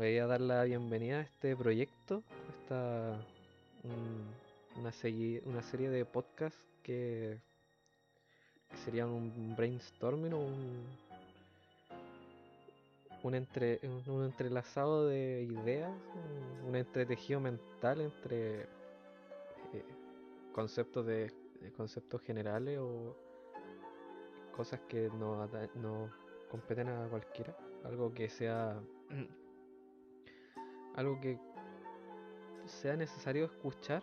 voy a dar la bienvenida a este proyecto, esta un- una, segui- una serie de podcasts que, que serían un brainstorming o un, un, entre, un- un entrelazado de ideas, un, entretejido mental entre eh, conceptos de, conceptos generales o cosas que no, ata- no competen a cualquiera, algo que sea algo que sea necesario escuchar,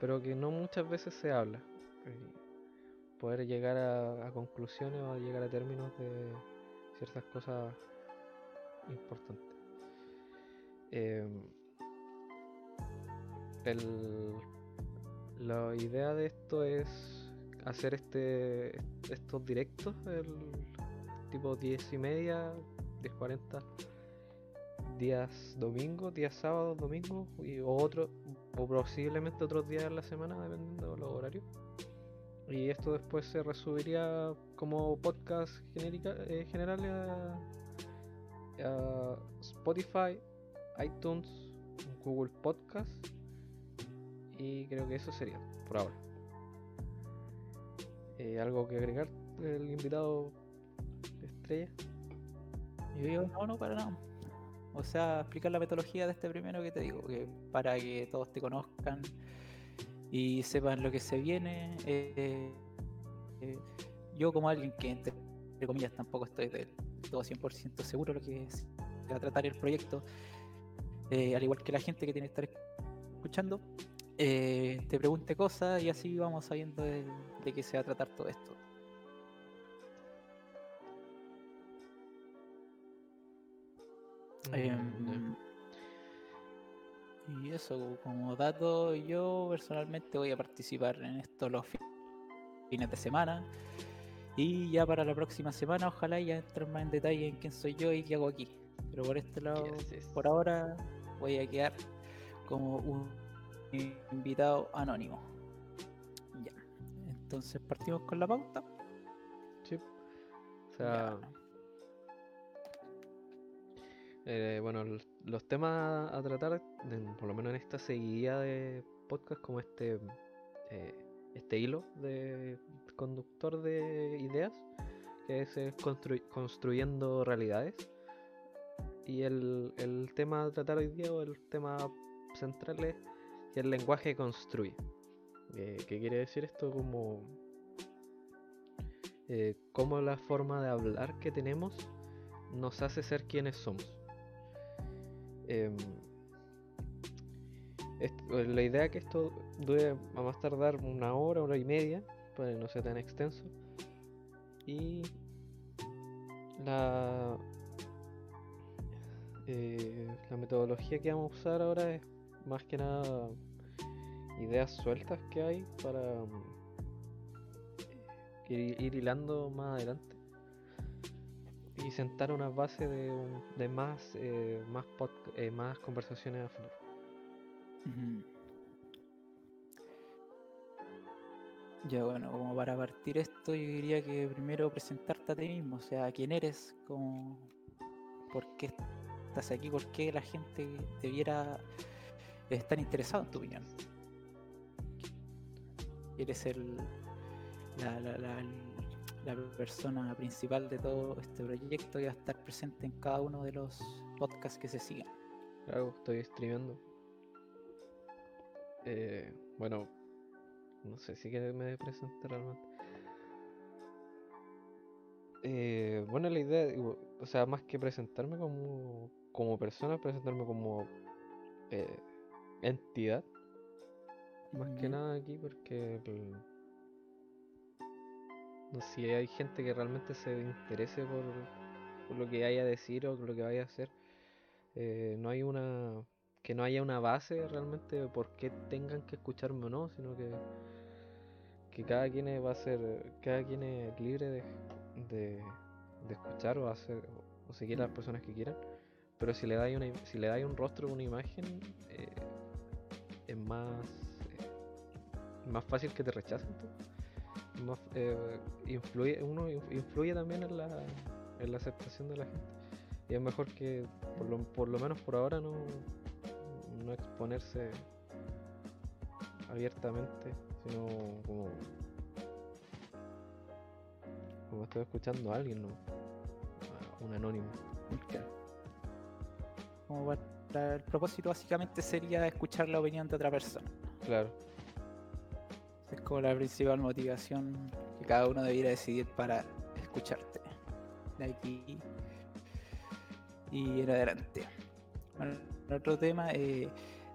pero que no muchas veces se habla. Poder llegar a, conclusiones o a llegar a términos de ciertas cosas importantes. Em, el- la idea de esto es hacer este estos directos, el tipo 10 y media, 10.40 días domingos, días sábados, domingos, y, otro, o posiblemente otros días de la semana, dependiendo de los horarios. Y esto después se resubiría como podcast genérica, eh, general a, a Spotify, iTunes, Google Podcast. Y creo que eso sería por ahora. Eh, ¿Algo que agregar el invitado estrella? Yo digo, no, no, para nada. O sea, explicar la metodología de este primero que te digo, que para que todos te conozcan y sepan lo que se viene. eh, eh, yo como alguien que, entre, comillas, tampoco estoy del todo 100% seguro de lo que se va a tratar el proyecto, eh, al igual que la gente que tiene que estar escuchando, te pregunte cosas y así vamos sabiendo de qué se va a tratar todo esto. Em, y eso, como dato, yo personalmente voy a participar en esto los fi- fines de semana. Y ya para la próxima semana, ojalá ya entrar más en detalle en quién soy yo y qué hago aquí. Pero por este lado, yes. por ahora, voy a quedar como un invitado anónimo. Ya. Entonces partimos con la pauta. Sí. O sea, Ya. Eh, bueno, los temas a tratar, por lo menos en esta seguidilla de podcast, como este, eh, este hilo de conductor de ideas, que es construy- construyendo realidades. Y el, el tema a tratar hoy día, o el tema central es que el lenguaje construye. Eh, ¿Qué quiere decir esto? Como eh, cómo la forma de hablar que tenemos nos hace ser quienes somos. Em, eh, la idea que esto dure a más tardar una hora, hora y media, para que no sea tan extenso. Y la, eh, la metodología que vamos a usar ahora es más que nada ideas sueltas que hay para mm, ir hilando más adelante y sentar una base de, de más eh, más, eh, más conversaciones a futuro. Ya bueno, como para partir esto, yo diría que primero presentarte a ti mismo, o sea, quién eres, como, por qué estás aquí, por qué la gente debiera estar interesada en tu opinión. Eres el, la, la- la- la persona principal de todo este proyecto que va a estar presente en cada uno de los podcasts que se sigan. Claro, estoy streameando. Eh, bueno, no sé si que me presente realmente. Eh, bueno, la idea, digo, o sea, más que presentarme como, como persona, presentarme como eh, entidad. Más que nada aquí porque el- si hay gente que realmente se interese por, lo que vaya a decir o lo que vaya a hacer. eh, no hay una que no haya una base realmente de por qué tengan que escucharme o no, sino que que cada quien va a ser cada quien es libre de, de, de escuchar o hacer o seguir a las personas que quieran. Pero si le dais una si le dais un rostro o una imagen eh, es más eh, más fácil que te rechacen tú. Más, eh, influye, uno in- influye también en la, en la aceptación de la gente. Y es mejor que, por lo, por lo menos por ahora, no, no exponerse abiertamente, sino como, como estoy escuchando a alguien, ¿no? A un anónimo. Claro. Como para- el propósito básicamente sería escuchar la opinión de otra persona. Claro, Es como la principal motivación que cada uno debiera decidir para escucharte. De aquí y en adelante. Bueno, otro tema eh,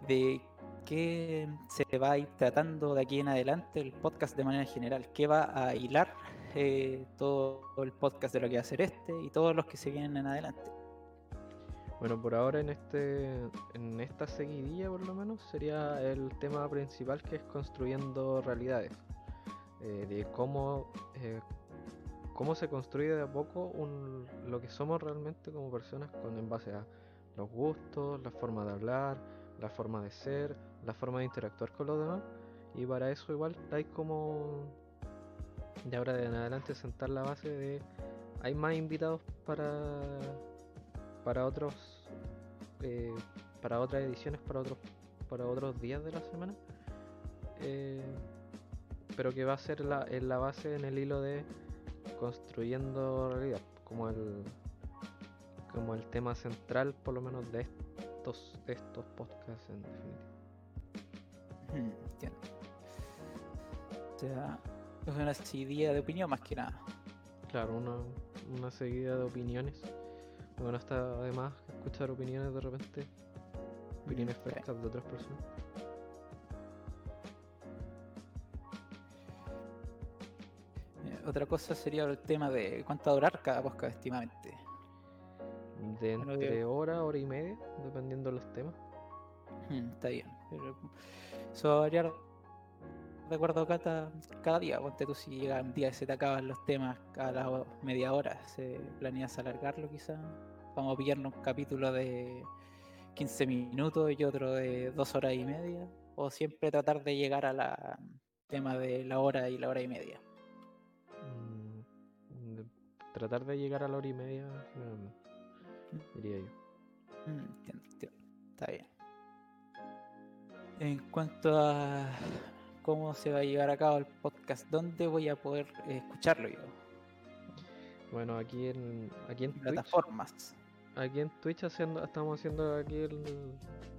de qué se va a ir tratando de aquí en adelante el podcast de manera general. ¿Qué va a hilar eh, todo el podcast de lo que va a hacer este y todos los que se vienen en adelante? Bueno, por ahora en este en esta seguidilla por lo menos sería el tema principal que es construyendo realidades. Eh, de cómo, eh, cómo se construye de a poco un, lo que somos realmente como personas con en base a los gustos, la forma de hablar, la forma de ser, la forma de interactuar con los demás. Y para eso igual hay como de ahora en adelante sentar la base de hay más invitados para para otros eh, para otras ediciones para otros para otros días de la semana eh, pero que va a ser la, en la base en el hilo de construyendo realidad como el como el tema central por lo menos de estos de estos podcasts en definitiva Entiendo. O sea, es una seguidilla de opinión más que nada. claro una, una seguida de opiniones bueno está además escuchar opiniones de repente opiniones Mm, de otras personas Eh, Otra cosa sería el tema de cuánto va a durar cada podcast estimadamente. De Bueno, entre Diego. hora, hora y media, dependiendo de los temas. Mm, está bien. Pero eso va a variar de acuerdo a cada, día. Ponte tú si llega un día y se te acaban los temas a la media hora, se planeas alargarlo quizá. Vamos a pillarnos un capítulo de 15 minutos y otro de dos horas y media. O siempre tratar de llegar a la tema de la hora y la hora y media. Mm, tratar de llegar a la hora y media, generalmente, diría yo. Mm, entiendo, entiendo. Está bien. En cuanto a cómo se va a llevar a cabo el podcast, ¿dónde voy a poder eh, escucharlo yo? Bueno, aquí en, aquí en Twitch, Plataformas. aquí en Twitch haciendo, estamos haciendo aquí el,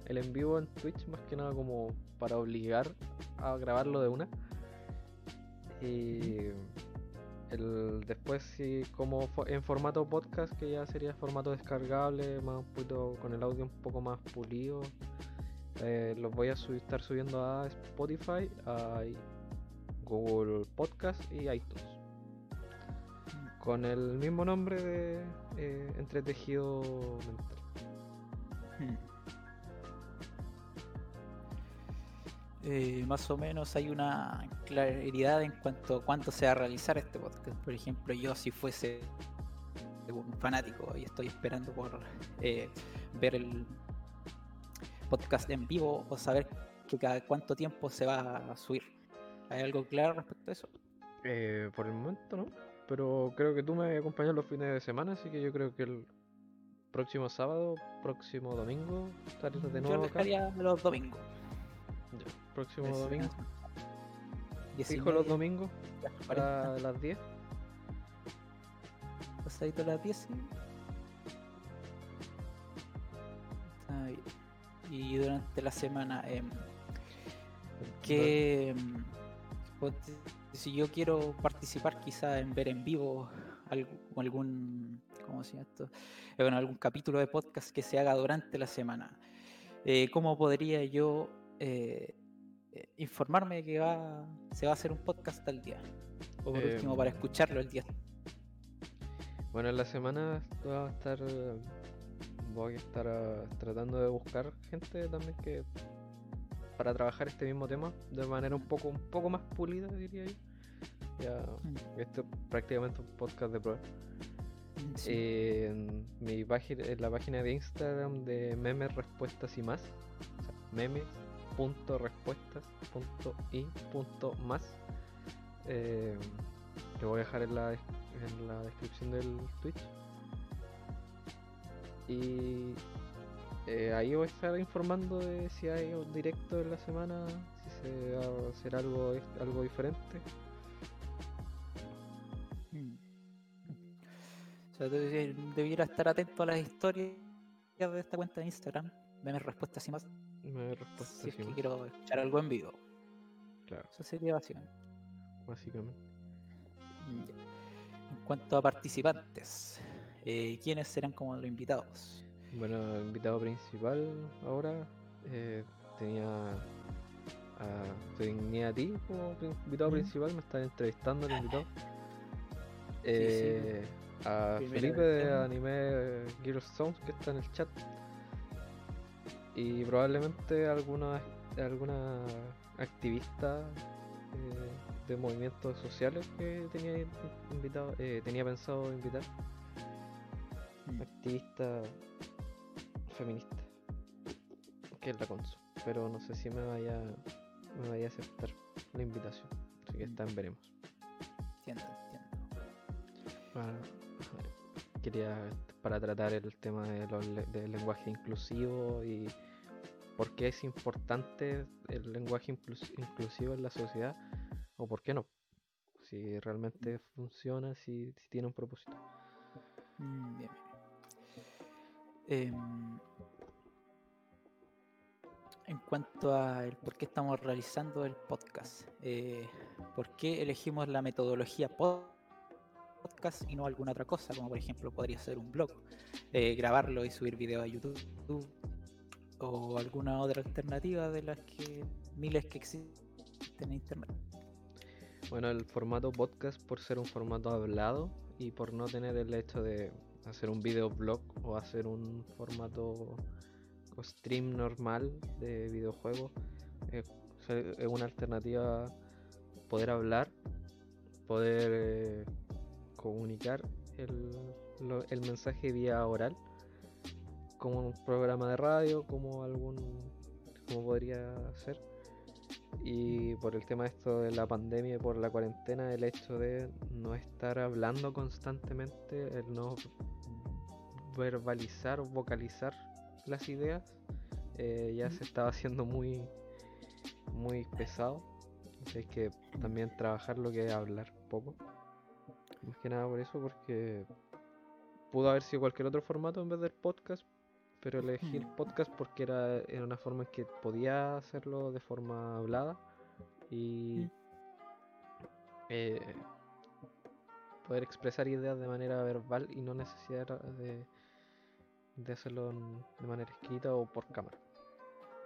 el en vivo en Twitch, más que nada como para obligar a grabarlo de una. Y el, después sí como fo- en formato podcast, que ya sería formato descargable, más un poquito con el audio un poco más pulido. Eh, los voy a subir- estar subiendo a Spotify, a Google Podcast y iTunes. Con el mismo nombre de eh, Entretejido Mental. Mm. Eh, más o menos hay una claridad en cuanto a cuándo se va a realizar este podcast. Por ejemplo, yo si fuese un fanático y estoy esperando por eh, ver el podcast en vivo o saber que cada cuánto tiempo se va a subir. ¿Hay algo claro respecto a eso? Eh, por el momento no, pero creo que tú me acompañas los fines de semana, así que yo creo que el próximo sábado, próximo domingo, estaré de Yo nuevo acá. dejaría los domingos. Ya, próximo Es- domingo. Fijo los domingos las 40, a las 10. pasadito las 10 y- Está bien. Y durante la semana, em, que em, ponte- si yo quiero participar quizá en ver en vivo algún ¿cómo se llama esto? Eh, bueno, algún capítulo de podcast que se haga durante la semana eh, ¿cómo podría yo eh, eh, informarme de que va, se va a hacer un podcast tal día? O por último para Em, escucharlo el día Bueno, en la semana voy a estar, eh, voy a estar ah, tratando de buscar gente también que para trabajar este mismo tema de manera un poco un poco más pulida, diría yo. Ya, Mm. esto es prácticamente un podcast de prueba. Sí. Eh, en mi página, en la página de Instagram de memes, respuestas y más, o sea, memes.respuestas.y.más. Eh, te voy a dejar en la, en la descripción del Twitch. Y eh, ahí voy a estar informando de si hay un directo en la semana, si se va a hacer algo, algo diferente. Mm. O sea, debi- debiera estar atento a las historias de esta cuenta de Instagram. Dame respuestas y más. Respuesta, Si es que quiero escuchar algo en vivo. claro, Eso sería básicamente. básicamente. Mm. En cuanto a participantes, eh, ¿quiénes serán como los invitados? Bueno, el invitado principal ahora eh, tenía a, te tenía a ti como invitado principal, me están entrevistando el invitado. sí. Eh, a Primera Felipe de. Anime Gears Sounds que está en el chat. Y probablemente alguna alguna activista eh, de movimientos sociales que tenía in- invitado, eh, tenía pensado invitar. Mm, activista feminista que es la Consu. Pero no sé si me vaya me vaya a aceptar la invitación. Así que está en veremos. Entiendo, entiendo. Para- quería para tratar el tema de los del lenguaje inclusivo y por qué es importante el lenguaje inclus- inclusivo en la sociedad o por qué no. Si realmente funciona si, si tiene un propósito. Mm, bien, Em, en cuanto a el por qué estamos realizando el podcast, eh, ¿por qué elegimos la metodología pod- podcast y no alguna otra cosa? Como por ejemplo podría ser un blog, eh, grabarlo y subir video a YouTube o alguna otra alternativa de las que miles que existen en internet. Bueno, el formato podcast por ser un formato hablado y por no tener el hecho de hacer un videoblog o hacer un formato stream normal de videojuegos, eh, es una alternativa poder hablar, poder eh, comunicar el, lo- el mensaje vía oral, como un programa de radio, como algún, como podría ser y por el tema esto de la pandemia y por la cuarentena, el hecho de no estar hablando constantemente, el no verbalizar o vocalizar las ideas, eh, ya se estaba haciendo muy, muy pesado. Así que también trabajar lo que es hablar poco. Más que nada por eso, porque pudo haber sido cualquier otro formato en vez del podcast, pero elegí el podcast porque era, era una forma en que podía hacerlo de forma hablada y Mm. eh, poder expresar ideas de manera verbal y no necesidad de, de hacerlo de manera escrita o por cámara.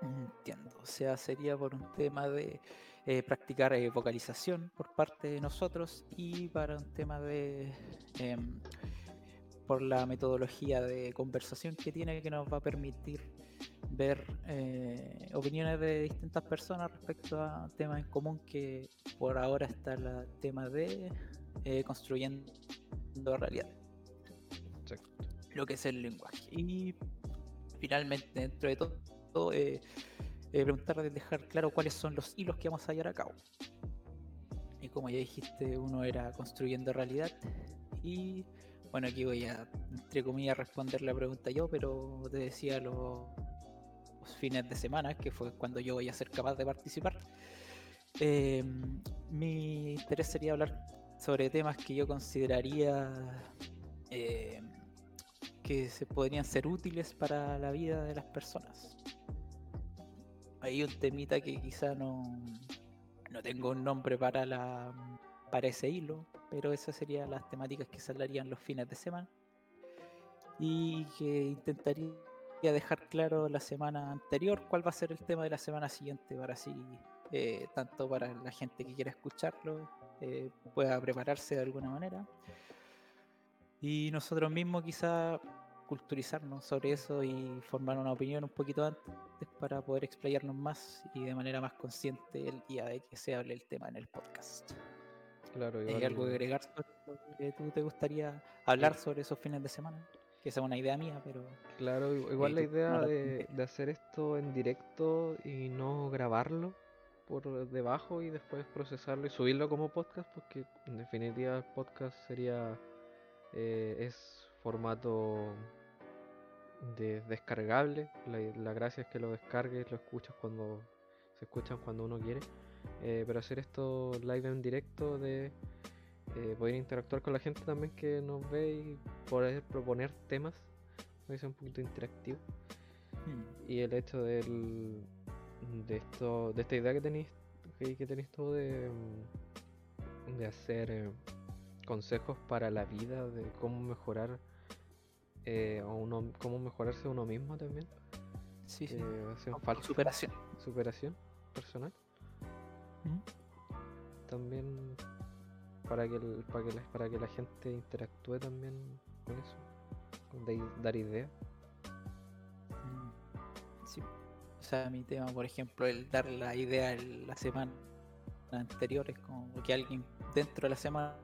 Entiendo, o sea, sería por un tema de eh, practicar eh, vocalización por parte de nosotros y para un tema de em, por la metodología de conversación que tiene que nos va a permitir ver eh, opiniones de distintas personas respecto a temas en común que por ahora está el tema de eh, construyendo realidad Exacto. lo que es el lenguaje. Y finalmente, dentro de todo, eh, eh, preguntar de dejar claro cuáles son los hilos que vamos a llevar a cabo. Y como ya dijiste, uno era construyendo realidad. Y bueno, aquí voy a, entre comillas, responder la pregunta yo, pero te decía los, los fines de semana, que fue cuando yo voy a ser capaz de participar. Eh, mi interés sería hablar sobre temas que yo consideraría eh, que se podrían ser útiles para la vida de las personas. Hay un temita que quizá no, no tengo un nombre para la para ese hilo, pero esas serían las temáticas que saldrían los fines de semana y que intentaría dejar claro la semana anterior cuál va a ser el tema de la semana siguiente para así eh, tanto para la gente que quiera escucharlo eh, pueda prepararse de alguna manera y nosotros mismos quizá culturizarnos sobre eso y formar una opinión un poquito antes para poder explayarnos más y de manera más consciente el día de que se hable el tema en el podcast. Claro, ¿Hay igual- algo que agregar sobre que tú te gustaría hablar sobre esos fines de semana? Que esa es una idea mía, pero Claro, i- igual Eh, la idea no de, de hacer esto en directo y no grabarlo por debajo y después procesarlo y subirlo como podcast, porque en definitiva el podcast sería eh, es formato de descargable. La, la gracia es que lo descargues, lo escuchas cuando se escuchan cuando uno quiere. Eh, pero hacer esto live en directo de eh, poder interactuar con la gente también que nos ve y poder proponer temas, puede ser un poquito interactivo. Mm. Y el hecho del, de esto, de esta idea que tenéis que, tenéis tú de, mm, de hacer eh, consejos para la vida, de cómo mejorar eh, a uno, cómo mejorarse uno mismo también. Sí, sí. Superación. superación personal. Mm. También para que, el- para, que la, para que la gente interactúe también con eso. de- dar ideas. Mm, Sí. O sea, mi tema, por ejemplo, el dar la idea el- la semana anterior es como que alguien dentro de la semana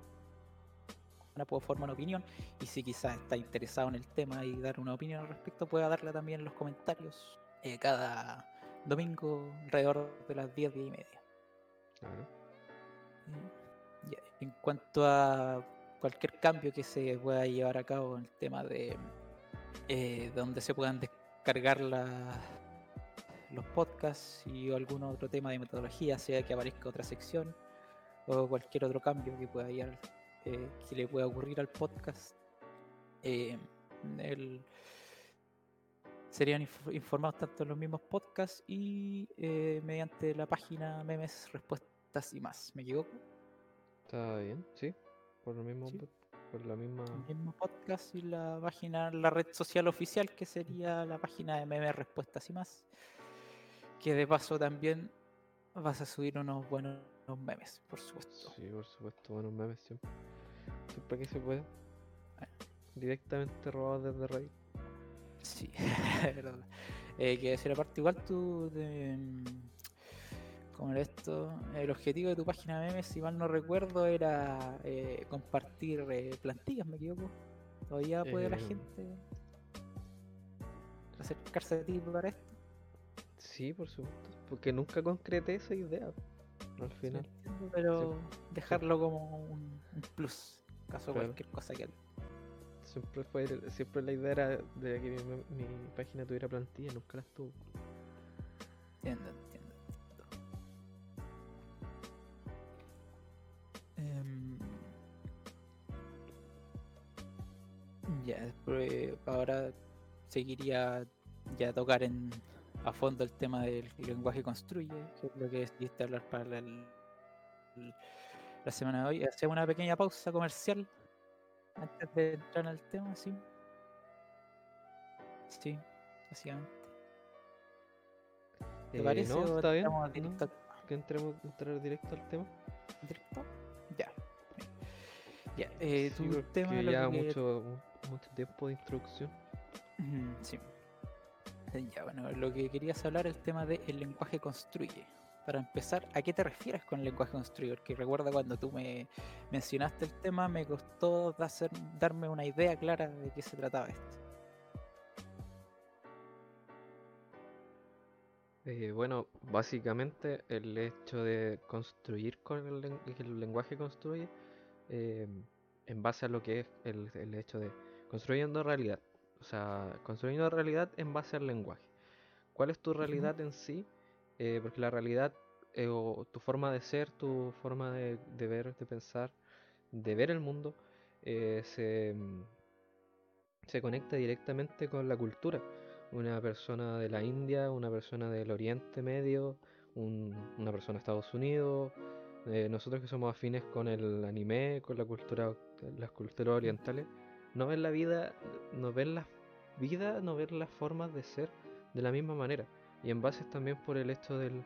pueda formar una opinión y si quizás está interesado en el tema y dar una opinión al respecto, pueda darla también en los comentarios eh, cada domingo alrededor de las 10, 10 y media. Mm, En cuanto a cualquier cambio que se pueda llevar a cabo en el tema de eh, donde se puedan descargar la- los podcasts y algún otro tema de metodología, sea que aparezca otra sección o cualquier otro cambio que pueda llegar, eh, que le pueda ocurrir al podcast, eh, serían inf- informados tanto en los mismos podcasts y eh, mediante la página memes, y más. ¿Me equivoco? Está bien, sí. Por lo mismo, Sí. por la misma. el mismo podcast y la página, la red social oficial que sería la página de memes, respuestas y más. Que de paso también vas a subir unos buenos memes, por supuesto. Sí, por supuesto, buenos memes siempre. Siempre que se puede. Bueno. Directamente robados desde Reddit. Sí, es verdad. Eh, que decir aparte, igual tú de, mm, ¿cómo era esto? El objetivo de tu página de memes, si mal no recuerdo, era eh, compartir eh, plantillas, me equivoco. Todavía puede la Eh, gente acercarse a ti para esto. Sí, por supuesto. Porque nunca concreté esa idea. Al final. pero dejarlo como un, un plus, en caso de Claro. cualquier cosa que Siempre fue siempre la idea era de que mi, mi página tuviera plantilla, nunca las tuvo. entiendo, Em, ya, ahora seguiría ya tocar en, a fondo el tema del lenguaje construye, que es lo que decidiste hablar para el- el- la semana de hoy. Hacemos una pequeña pausa comercial antes de entrar al tema, sí. Sí, básicamente. ¿Te Eh, parece? no, está bien. al- Que entremos entrar directo al tema. directo? Ya. Eh, tu tema lo ya que- mucho, mu- mucho tiempo de introducción. Sí. Ya, bueno, lo que querías hablar es el tema del lenguaje construye. Para empezar, ¿a qué te refieres con lenguaje construye? Porque recuerda cuando tú me mencionaste el tema, me costó hacer, darme una idea clara de qué se trataba esto. Eh, bueno, básicamente el hecho de construir con el, que el lenguaje construye eh, en base a lo que es el, el hecho de construyendo realidad. O sea, construyendo realidad en base al lenguaje. ¿Cuál es tu realidad en sí? Eh, porque la realidad eh, o tu forma de ser, tu forma de, de ver, de pensar, de ver el mundo, eh, se, mm, se conecta directamente con la cultura una persona de la India, una persona del Oriente Medio, un- una persona de Estados Unidos, eh, nosotros que somos afines con el anime, con la cultura, las culturas orientales, no ven la vida, no ven la vida, no ven las formas de ser de la misma manera. Y en base también por el hecho del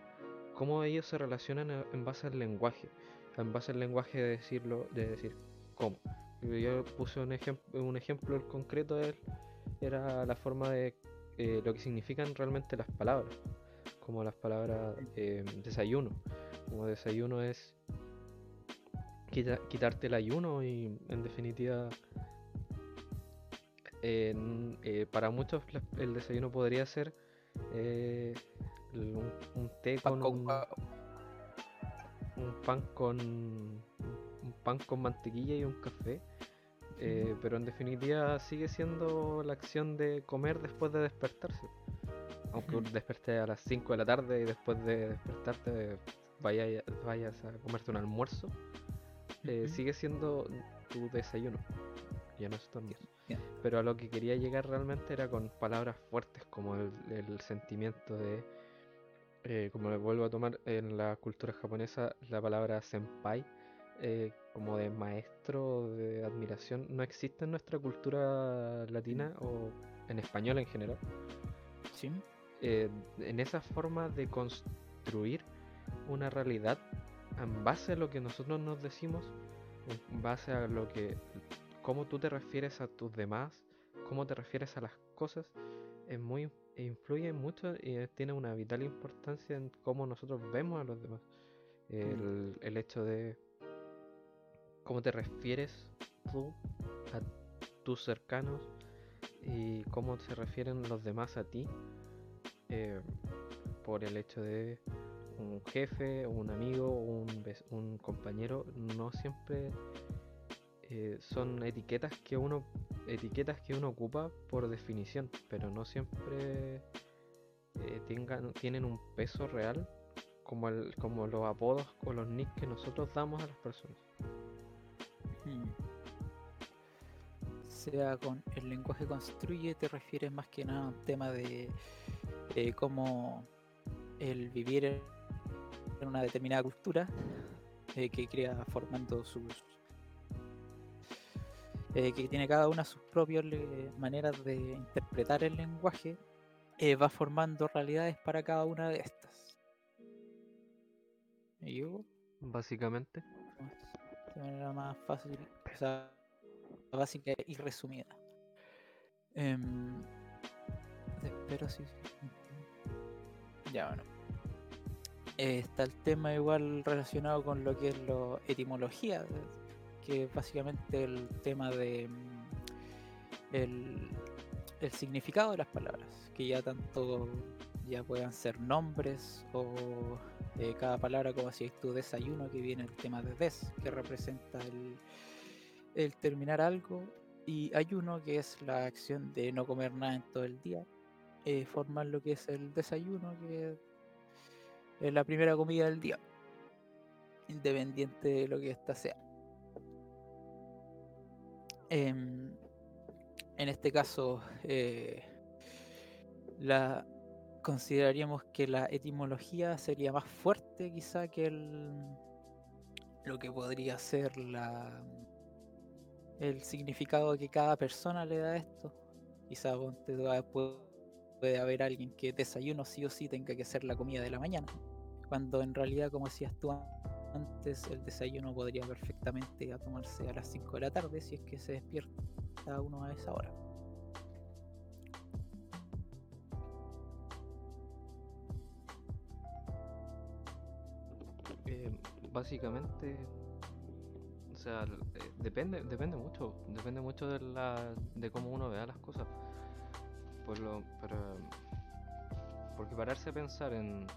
cómo ellos se relacionan a- en base al lenguaje, en base al lenguaje de decirlo, de decir cómo. Yo puse un ejemplo, un ejemplo concreto él, era la forma de eh, lo que significan realmente las palabras, como las palabras eh, desayuno, como desayuno es quita- quitarte el ayuno y en definitiva en- eh, para muchos el desayuno podría ser eh, un, un té Pan con con un, pan con un pan con mantequilla y un café Eh, pero en definitiva sigue siendo la acción de comer después de despertarse. Aunque desperté a las 5 de la tarde y después de despertarte vaya- vayas a comerte un almuerzo, eh, sigue siendo tu desayuno. Ya no es tu almuerzo. Pero a lo que quería llegar realmente era con palabras fuertes como el, el sentimiento de, eh, como le vuelvo a tomar en la cultura japonesa, la palabra senpai, eh, como de maestro, de admiración, no existe en nuestra cultura latina o en español en general. Sí. Eh, en esa forma de construir una realidad en base a lo que nosotros nos decimos, en base a lo que, cómo tú te refieres a tus demás, cómo te refieres a las cosas, es muy, influye mucho y tiene una vital importancia en cómo nosotros vemos a los demás. El, el hecho de cómo te refieres tú a tus cercanos y cómo se refieren los demás a ti eh, por el hecho de un jefe, un amigo, un, un compañero, no siempre eh, son etiquetas que uno etiquetas que uno ocupa por definición, pero no siempre eh, tengan, tienen un peso real como, el, como los apodos o los nicks que nosotros damos a las personas. Mm. Sea con el lenguaje construye, te refieres más que nada a un tema de eh, cómo el vivir en una determinada cultura eh, que crea formando sus. eh, que tiene cada una sus propias maneras de interpretar el lenguaje, eh, va formando realidades para cada una de estas. ¿Y yo? Básicamente, de manera más fácil, o sea, básica y resumida. Em, espero si. Ya, bueno. Eh, está el tema igual relacionado con lo que es la etimología, que básicamente el tema de mm, el, el significado de las palabras, que ya tanto ya puedan ser nombres o eh, cada palabra como si es tu desayuno, que viene el tema de des, que representa el, el terminar algo, y ayuno, que es la acción de no comer nada en todo el día, eh, formar lo que es el desayuno, que es la primera comida del día, independiente de lo que ésta sea. Em, en este caso, eh, la consideraríamos que la etimología sería más fuerte quizá que el, lo que podría ser la el significado que cada persona le da a esto. Quizá ponte puede haber alguien que desayuno sí o sí tenga que ser la comida de la mañana, cuando en realidad, como decías tú antes, el desayuno podría perfectamente a tomarse a las 5 de la tarde si es que se despierta uno a esa hora. eh, básicamente, o sea, eh, depende, depende mucho, depende mucho de la, de cómo uno vea las cosas. Por lo, pero, porque pararse a pensar en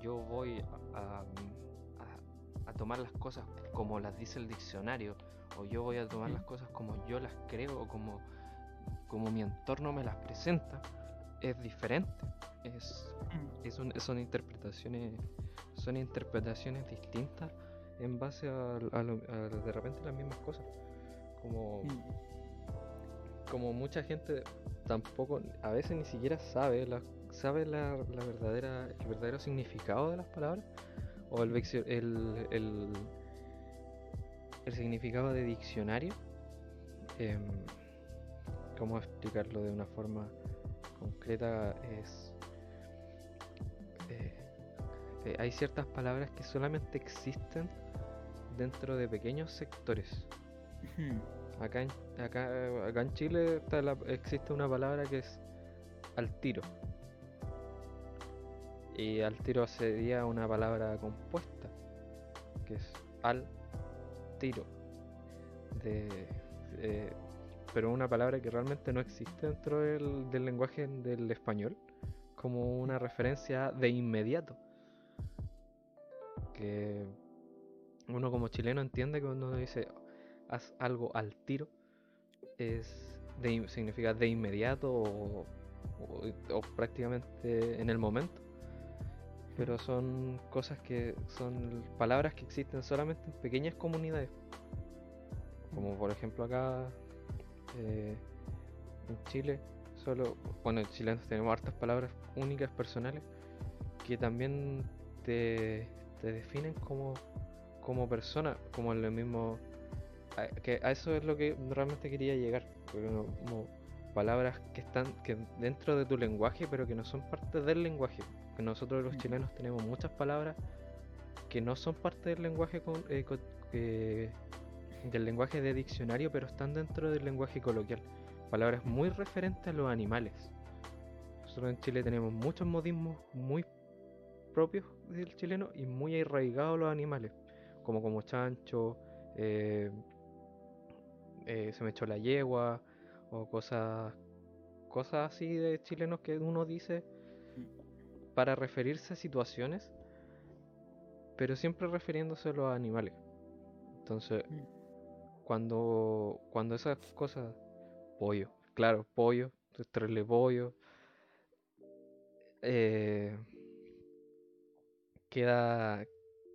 yo voy a, a- a- a tomar las cosas como las dice el diccionario, o yo voy a tomar las cosas como yo las creo, o como, como mi entorno me las presenta, es diferente. Es, es un- son interpretaciones son interpretaciones distintas en base a, a de repente las mismas cosas como Mm. como mucha gente tampoco a veces ni siquiera sabe la sabe la, la verdadera el verdadero significado de las palabras o el el, el, el significado de diccionario Em, cómo explicarlo de una forma concreta es eh, eh, hay ciertas palabras que solamente existen dentro de pequeños sectores. Acá en, acá, acá en Chile está la- existe una palabra que es al tiro. Y al tiro sería una palabra compuesta, que es al tiro. De, eh, pero una palabra que realmente no existe dentro del, del lenguaje del español, como una referencia de inmediato. Que uno como chileno entiende cuando dice haz algo al tiro, es de, significa de inmediato o, o- o prácticamente en el momento. Pero son cosas que son palabras que existen solamente en pequeñas comunidades. Como por ejemplo acá eh, en Chile, solo, bueno, en chilenos tenemos hartas palabras únicas, personales, que también te, te definen como, como persona, como lo mismo, a, que a eso es lo que realmente quería llegar, como palabras que están que dentro de tu lenguaje, pero que no son parte del lenguaje. Que nosotros los Ujú. chilenos tenemos muchas palabras que no son parte del lenguaje con- eh, eh, del lenguaje de diccionario, pero están dentro del lenguaje coloquial. Palabras muy referentes a los animales. Nosotros en Chile tenemos muchos modismos muy propios del chileno y muy arraigados a los animales, como como chancho, eh, eh, se me echó la yegua, o cosas, cosas así de chilenos que uno dice para referirse a situaciones, pero siempre refiriéndose a los animales. Entonces, Mm. cuando, cuando esas cosas, pollo, claro, pollo, traerle pollo, eh, queda,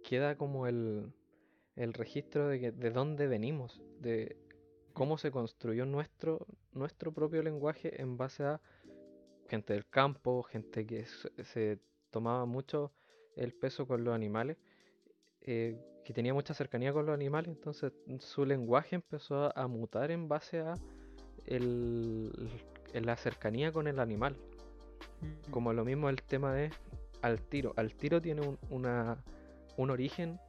queda como el, el registro de, que, de dónde venimos, de cómo se construyó nuestro, nuestro propio lenguaje en base a gente del campo, gente que se, tomaba mucho el peso con los animales, eh, que tenía mucha cercanía con los animales, entonces su lenguaje empezó a, mutar en base a el, la cercanía con el animal. Mm. Como lo mismo el tema de al tiro. Al tiro tiene un, una, un origen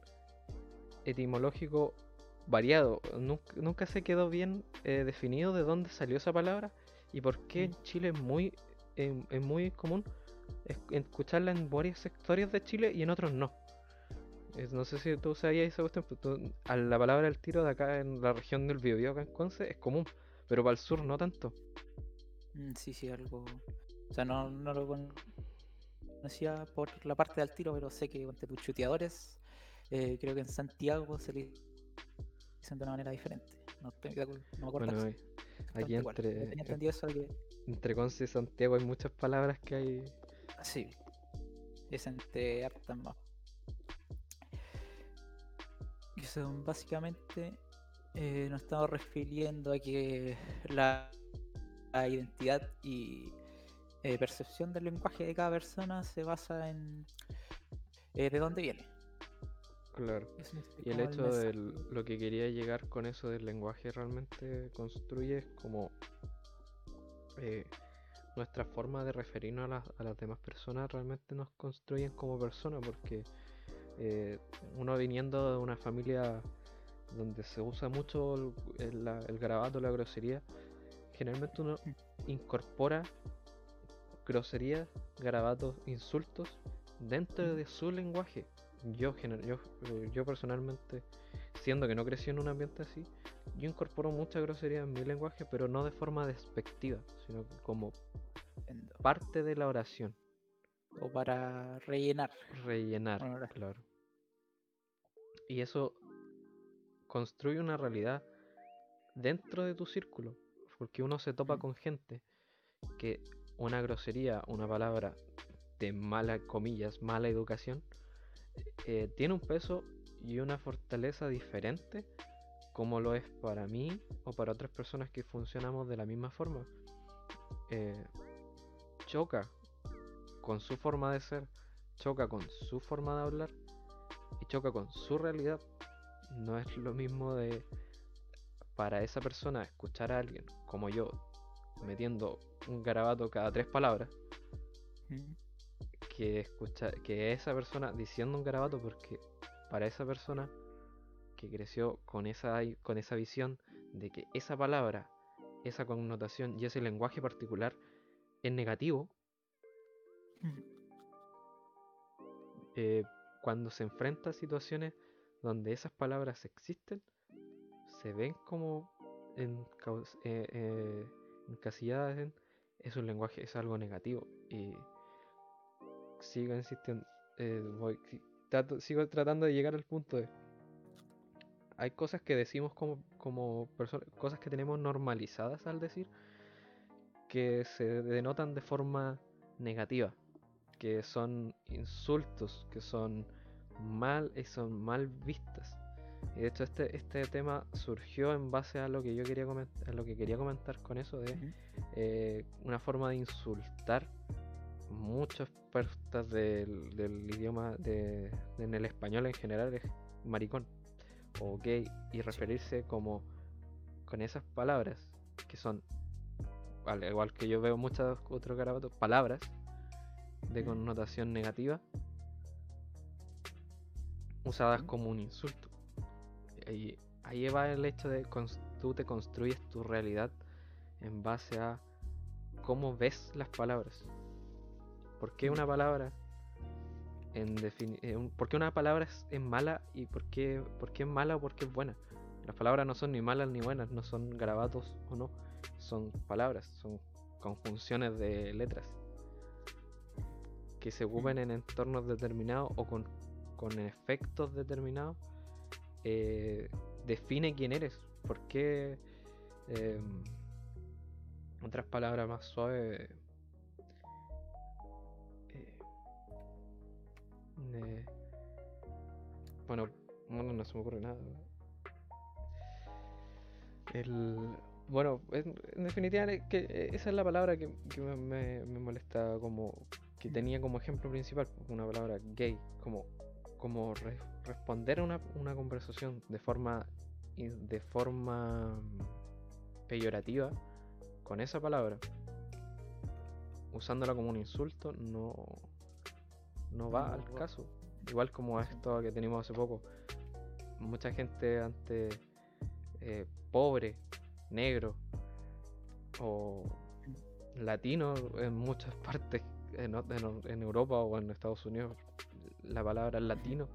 etimológico variado. Nunca, nunca se quedó bien eh, definido de dónde salió esa palabra y por qué en Mm. Chile es muy, em, es muy común es- escucharla en varios sectores de Chile y en otros no. No sé si tú sabías esa cuestión, pero tú- a la palabra al tiro de acá en la región del Biobío, acá en Conce, es común, pero para el sur no tanto. Mm, Sí, sí, algo. O sea, no, no lo con- conocía por la parte del tiro, pero sé que entre chuteadores, eh, creo que en Santiago se le dicen de una manera diferente. No, acuerdo- no me acuerdo Bueno, aquí entre- Yo tenía entendido eso de que entre Conce y Santiago hay muchas palabras que hay. sí, es entre hartas más. Que son básicamente eh, nos estamos refiriendo a que la, la identidad y eh, percepción del lenguaje de cada persona se basa en eh, de dónde viene. Claro. Ese es Y el hecho de lo que quería llegar con eso del lenguaje realmente construye es como eh, nuestra forma de referirnos a las, a las demás personas realmente nos construyen como personas porque eh, uno viniendo de una familia donde se usa mucho el, el- la- el garabato, la grosería, generalmente uno incorpora groserías, garabatos, insultos dentro de su lenguaje. Yo, yo, eh, yo personalmente, siendo que no crecí en un ambiente así, yo incorporo mucha grosería en mi lenguaje, pero no de forma despectiva, sino como parte de la oración. O para rellenar. Rellenar, claro. Y eso construye una realidad dentro de tu círculo, porque uno se topa con gente que una grosería, una palabra de mala, comillas, mala educación, eh, tiene un peso y una fortaleza diferente como lo es para mí o para otras personas que funcionamos de la misma forma. Eh, choca con su forma de ser, choca con su forma de hablar y choca con su realidad. No es lo mismo de para esa persona escuchar a alguien como yo metiendo un garabato cada tres palabras. Que escuchar que esa persona diciendo un garabato porque para esa persona que creció con esa con esa visión de que esa palabra, esa connotación y ese lenguaje particular es negativo, eh, cuando se enfrenta a situaciones donde esas palabras existen, se ven como encaus- eh, eh, encasilladas en es un lenguaje, es algo negativo. Y sigo insistiendo, eh, voy- trato- sigo tratando de llegar al punto de hay cosas que decimos como, como personas, cosas que tenemos normalizadas al decir, que se denotan de forma negativa, que son insultos, que son mal y son mal vistas. Y de hecho este, este tema surgió en base a lo que yo quería comentar, a lo que quería comentar con eso de eh, una forma de insultar muchas partes del, del idioma de, en el español en general es maricón o gay y referirse como con esas palabras que son al igual que yo veo muchos otros garabatos palabras de connotación negativa usadas como un insulto. Y ahí va el hecho de que tú te construyes tu realidad en base a cómo ves las palabras ¿Por qué una palabra en eh, ¿Por qué una palabra es, mala y por qué, por qué es mala o por qué es buena? Las palabras no son ni malas ni buenas, no son grabatos o no, son palabras, son conjunciones de letras que se ocupen en entornos determinados o con, efectos determinados. Eh, define quién eres. ¿Por qué? Em, otras palabras más suaves Bueno, no, se me ocurre nada. El... Bueno, en, definitiva, que eh, esa es la palabra que, me, me, molesta como que tenía como ejemplo principal, una palabra gay, como, como responder a una, una, conversación de forma de forma peyorativa con esa palabra, usándola como un insulto, no, no va al caso. Igual como esto que tenemos hace poco. Mucha gente antes eh, pobre, negro o latino en muchas partes, en, Europa o en Estados Unidos, la palabra latino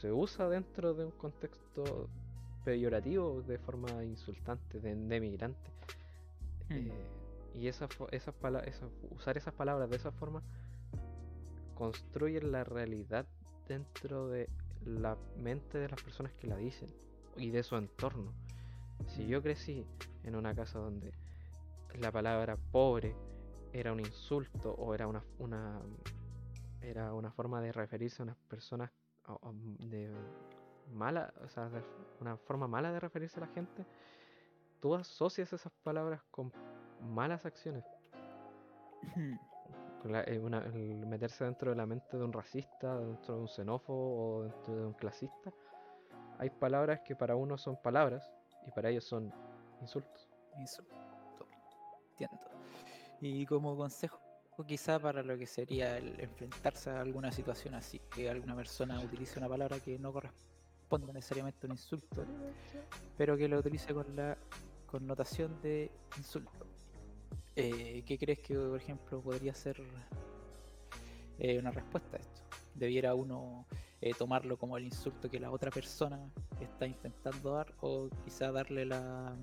se usa dentro de un contexto peyorativo de forma insultante, de, migrante. Hmm. Eh, y esas, esas, usar esas palabras de esa forma construyen la realidad dentro de la mente de las personas que la dicen y de su entorno. Si yo crecí en una casa donde la palabra pobre era un insulto o era una, era una forma de referirse a unas personas de mala, o sea, una forma mala de referirse a la gente, tú asocias esas palabras con malas acciones. Eh, meterse dentro de la mente de un racista, dentro de un xenófobo o dentro de un clasista, hay palabras que para uno son palabras y para ellos son insultos. Insulto. Entiendo. Y como consejo, quizá para lo que sería el enfrentarse a alguna situación así, que alguna persona utilice una palabra que no corresponde necesariamente a un insulto, pero que lo utilice con la connotación de insulto. Eh, ¿Qué crees que, por ejemplo, podría ser eh, una respuesta a esto? ¿Debiera uno eh, tomarlo como el insulto que la otra persona está intentando dar o quizá darle la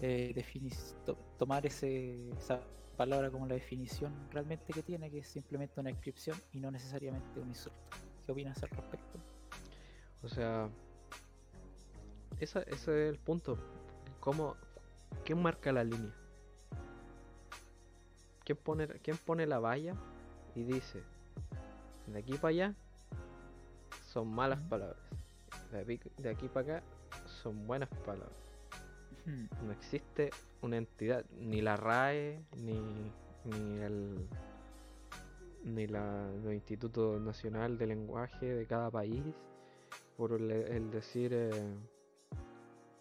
definición, tomar ese, esa palabra como la definición realmente que tiene, que es simplemente una inscripción y no necesariamente un insulto? ¿Qué opinas al respecto? O sea, ese es el punto. ¿Cómo, ¿Quién marca la línea? ¿Quién pone, quién pone la valla y dice, de aquí para allá son malas palabras, de aquí, para acá son buenas palabras? No existe una entidad, ni la RAE, ni, ni el ni la, el Instituto Nacional de Lenguaje de cada país, por el, decir eh,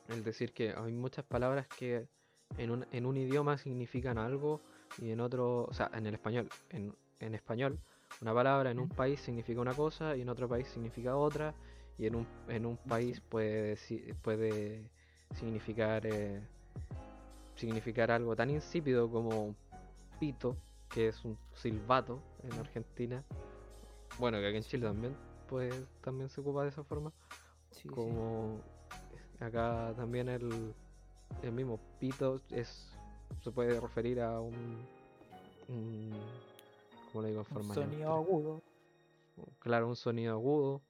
el decir que hay muchas palabras que en un, en un idioma significan algo y en otro, o sea, en el español, en, en español, una palabra en un país significa una cosa y en otro país significa otra y en un, en un país puede, puede significar eh, significar algo tan insípido como pito, que es un silbato en Argentina. Bueno, que aquí en Chile también pues también se ocupa de esa forma. como acá también el, el mismo pito es se puede referir a un, un ¿cómo le digo? Un sonido agudo. Claro, un sonido agudo.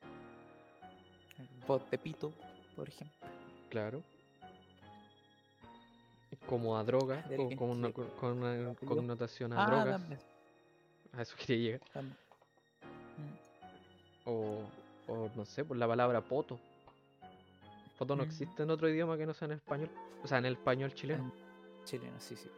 Voz de pito. por ejemplo. Claro. Como a droga, o con una, con una connotación a Ah, drogas. A eso quería llegar. O, o no sé, por la palabra poto. Poto no Mm. existe en otro idioma que no sea en español. O sea, en el español chileno. En Chileno, sí, sí.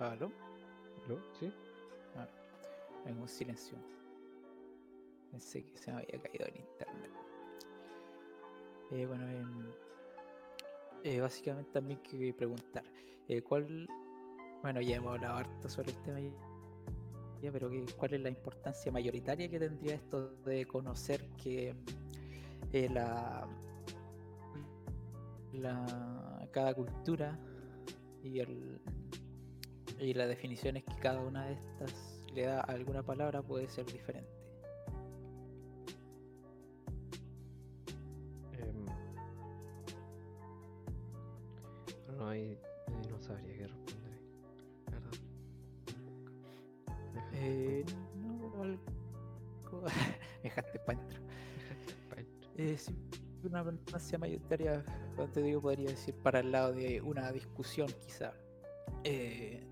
¿Aló? ¿Lo? ¿Sí? En un silencio. Pensé que se me había caído el internet. Eh, bueno, em, eh, básicamente también que preguntar. eh, ¿Cuál, bueno, ya hemos hablado harto sobre el tema ya, pero ¿cuál es la importancia mayoritaria que tendría esto de conocer que eh, la, la cada cultura y las definiciones que cada una de estas le da a alguna palabra puede ser diferente. Em, no, ahí, ahí no sabría qué responder Eh, no, algo. dejaste para dentro. Eh, sí, una importancia mayoritaria, te digo, podría decir para el lado de una discusión, quizá, eh,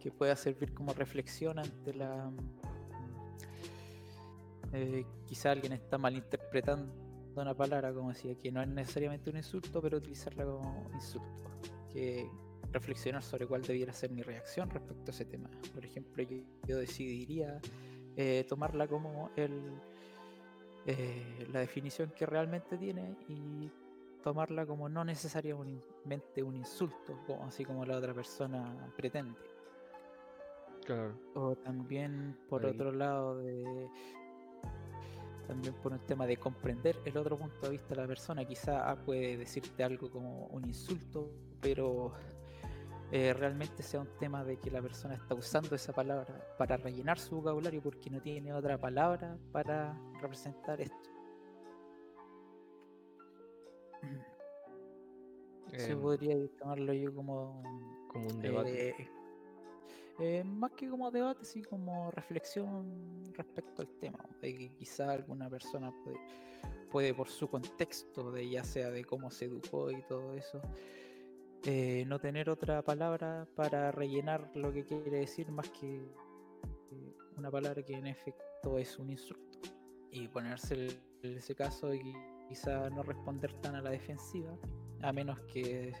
que pueda servir como reflexión ante la. eh, quizá alguien está malinterpretando una palabra, como decía, que no es necesariamente un insulto, pero utilizarla como insulto. Que reflexionar sobre cuál debiera ser mi reacción respecto a ese tema. Por ejemplo, yo, yo decidiría eh, tomarla como el, eh, la definición que realmente tiene y tomarla como no necesariamente un insulto, como, así como la otra persona pretende. Claro. O también por Ahí. otro lado de también por un tema de comprender el otro punto de vista de la persona. Quizá puede decirte algo como un insulto, pero eh, realmente sea un tema de que la persona está usando esa palabra para rellenar su vocabulario porque no tiene otra palabra para representar esto. Se Em, podría tomarlo yo como como un debate. eh, eh, más que como debate, sí como reflexión respecto al tema, de que quizá alguna persona puede, puede por su contexto, de ya sea de cómo se educó y todo eso, eh, no tener otra palabra para rellenar lo que quiere decir más que una palabra que en efecto es un insulto. Y ponerse en ese caso y quizá no responder tan a la defensiva, a menos que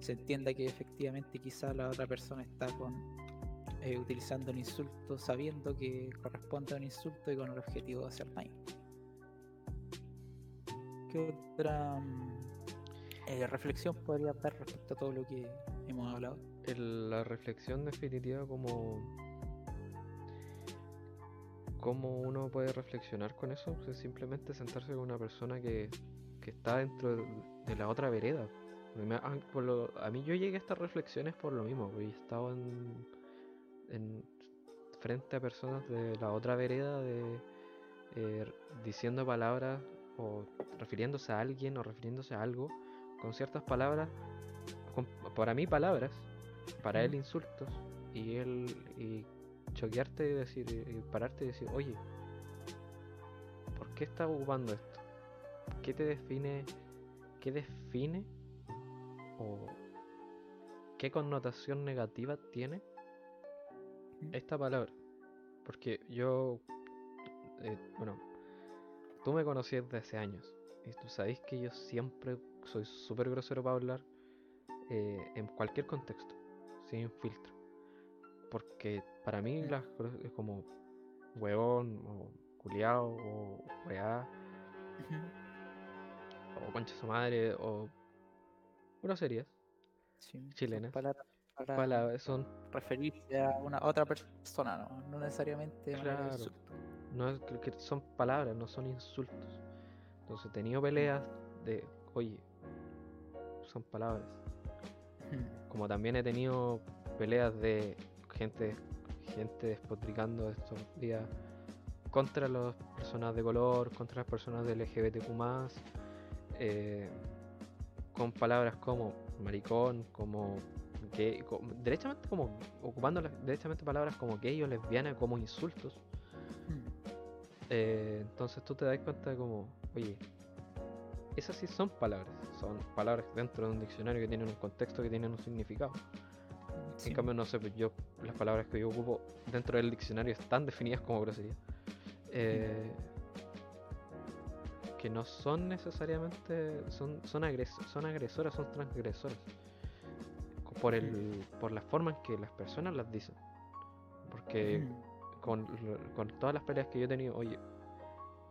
se entienda que efectivamente quizá la otra persona está con eh, utilizando un insulto sabiendo que corresponde a un insulto y con el objetivo de hacer daño. ¿Qué otra mm, eh, reflexión podría dar respecto a todo lo que hemos hablado? la reflexión definitiva como cómo uno puede reflexionar con eso es simplemente sentarse con una persona que, que está dentro de, la otra vereda A mí yo llegué a estas reflexiones por lo mismo porque he estado en, en- frente a personas de la otra vereda de eh, diciendo palabras o refiriéndose a alguien o refiriéndose a algo con ciertas palabras con- para mí palabras para él insultos y él y choquearte y decir y pararte y decir oye ¿por qué estás ocupando esto? ¿qué te define qué define o qué connotación negativa tiene esta palabra porque yo eh, bueno tú me conocí desde hace años y tú sabes que yo siempre soy súper grosero para hablar eh, en cualquier contexto sin filtro porque para mí las es como huevón o culiao o weá o concha su madre o groserías Sí, Chilenas. palabras para son referirse a una otra persona, no, no necesariamente de manera de Claro. no es que- que son palabras, no son insultos. Entonces he tenido peleas de, oye, son palabras. Como también he tenido peleas de gente, gente despotricando estos días contra las personas de color, contra las personas de LGBTQ+, eh, con palabras como maricón, como gay, co- derechamente como ocupando derechamente palabras como gay o lesbiana como insultos. Mm, Eh, entonces tú te das cuenta de como, oye, esas sí son palabras, son palabras dentro de un diccionario que tienen un contexto, que tienen un significado. sí, En cambio, no sé, pues yo, las palabras que yo ocupo dentro del diccionario están definidas como grosería. Eh, que no son necesariamente, son, son, agres- son agresoras, son transgresoras. Por, el, por la forma en que las personas las dicen. Porque mm, con, con todas las peleas que yo he tenido, oye,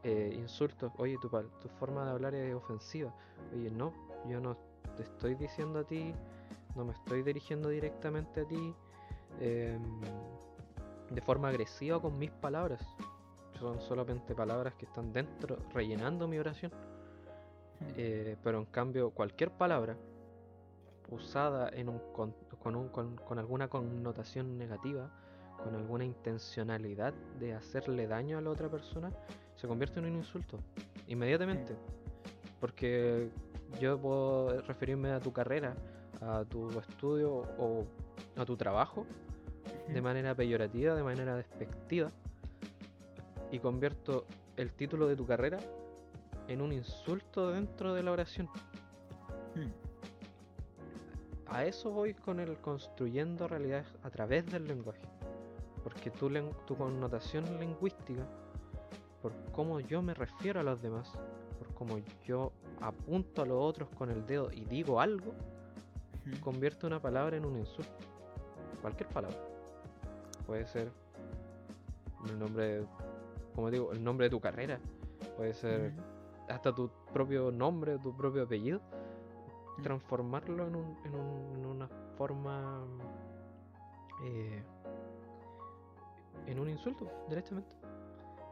eh, insultos, oye, tu, tu forma de hablar es ofensiva. Oye, no, yo no te estoy diciendo a ti, no me estoy dirigiendo directamente a ti em, de forma agresiva con mis palabras. Son solamente palabras que están dentro, rellenando mi oración. mm, Eh, pero en cambio, cualquier palabra usada en un con, con, un- con- con alguna connotación negativa, con alguna intencionalidad de hacerle daño a la otra persona, se convierte en un insulto inmediatamente. Porque yo puedo referirme a tu carrera, a tu estudio o a tu trabajo de manera peyorativa, de manera despectiva, y convierto el título de tu carrera en un insulto dentro de la oración. mm, A eso voy con el construyendo realidades a través del lenguaje. Porque tu, tu connotación lingüística, por cómo yo me refiero a los demás, por cómo yo apunto a los otros con el dedo y digo algo, mm, convierte una palabra en un insulto. Cualquier palabra. Puede ser el nombre, de- como digo, el nombre de tu carrera. Puede ser mm, hasta tu propio nombre, tu propio apellido. Mm. Transformarlo en, un- en un- en una forma... eh, en un insulto, directamente.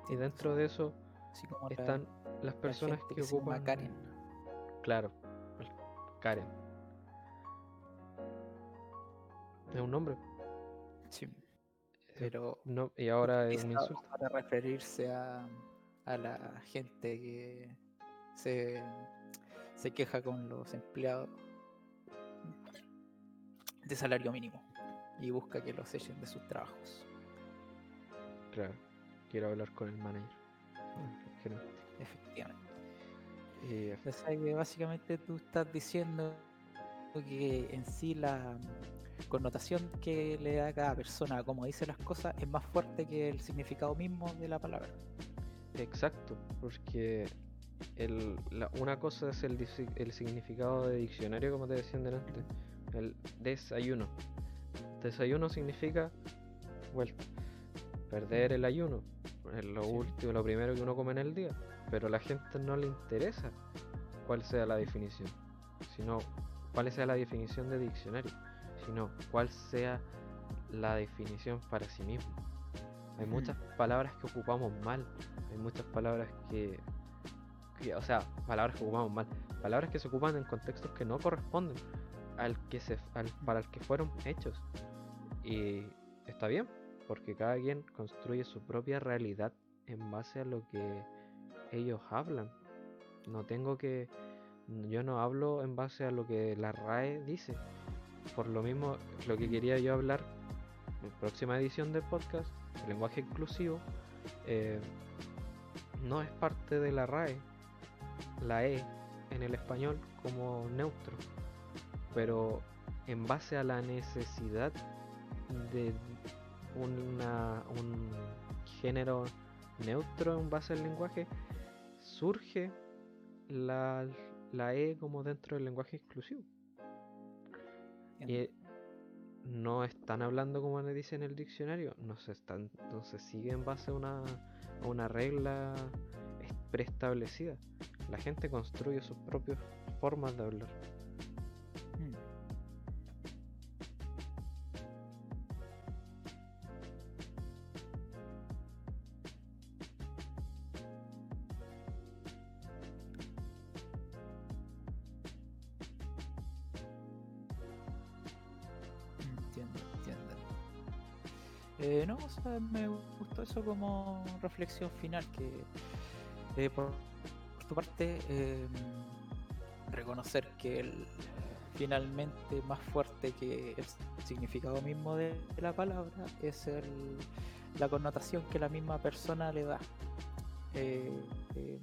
Y dentro de eso Así como la- están las la personas que se ocupan... Karen. Claro, Karen. Es un nombre. Sí, pero No, y ahora es un insulto. para referirse a, a la gente que se, se queja con los empleados de salario mínimo y busca que los echen de sus trabajos. Claro. Quiero hablar con el manager. Efectivamente. Y O sea que básicamente tú estás diciendo que en sí la connotación que le da cada persona a cómo dice las cosas es más fuerte que el significado mismo de la palabra. Exacto, porque el, la- una cosa es el, el significado de diccionario, como te decían delante, el desayuno. Desayuno significa vuelta, perder el ayuno, es lo Sí. último, lo primero que uno come en el día, pero a la gente no le interesa cuál sea la definición, sino cuál sea la definición de diccionario, sino cuál sea la definición para sí mismo. Hay muchas palabras que ocupamos mal, hay muchas palabras que, que- o sea, palabras que ocupamos mal, palabras que se ocupan en contextos que no corresponden al que se, al- para el que fueron hechos. Y está bien, porque cada quien construye su propia realidad en base a lo que ellos hablan. No tengo que, yo no hablo en base a lo que la RAE dice. Por lo mismo, lo que quería yo hablar en la próxima edición del podcast, el lenguaje inclusivo, eh, no es parte de la RAE, la E en el español como neutro, pero en base a la necesidad de una, un género neutro en base al lenguaje, surge la, la E como dentro del lenguaje exclusivo. Y Entiendo. no están hablando como le dice en el diccionario, no se están, no se sigue en base a una, a una regla es- preestablecida. La gente construye sus propias formas de hablar. Me gustó eso como reflexión final, que eh, por, tu parte, eh, reconocer que el, finalmente más fuerte que el significado mismo de la palabra es el, la connotación que la misma persona le da. Eh, eh,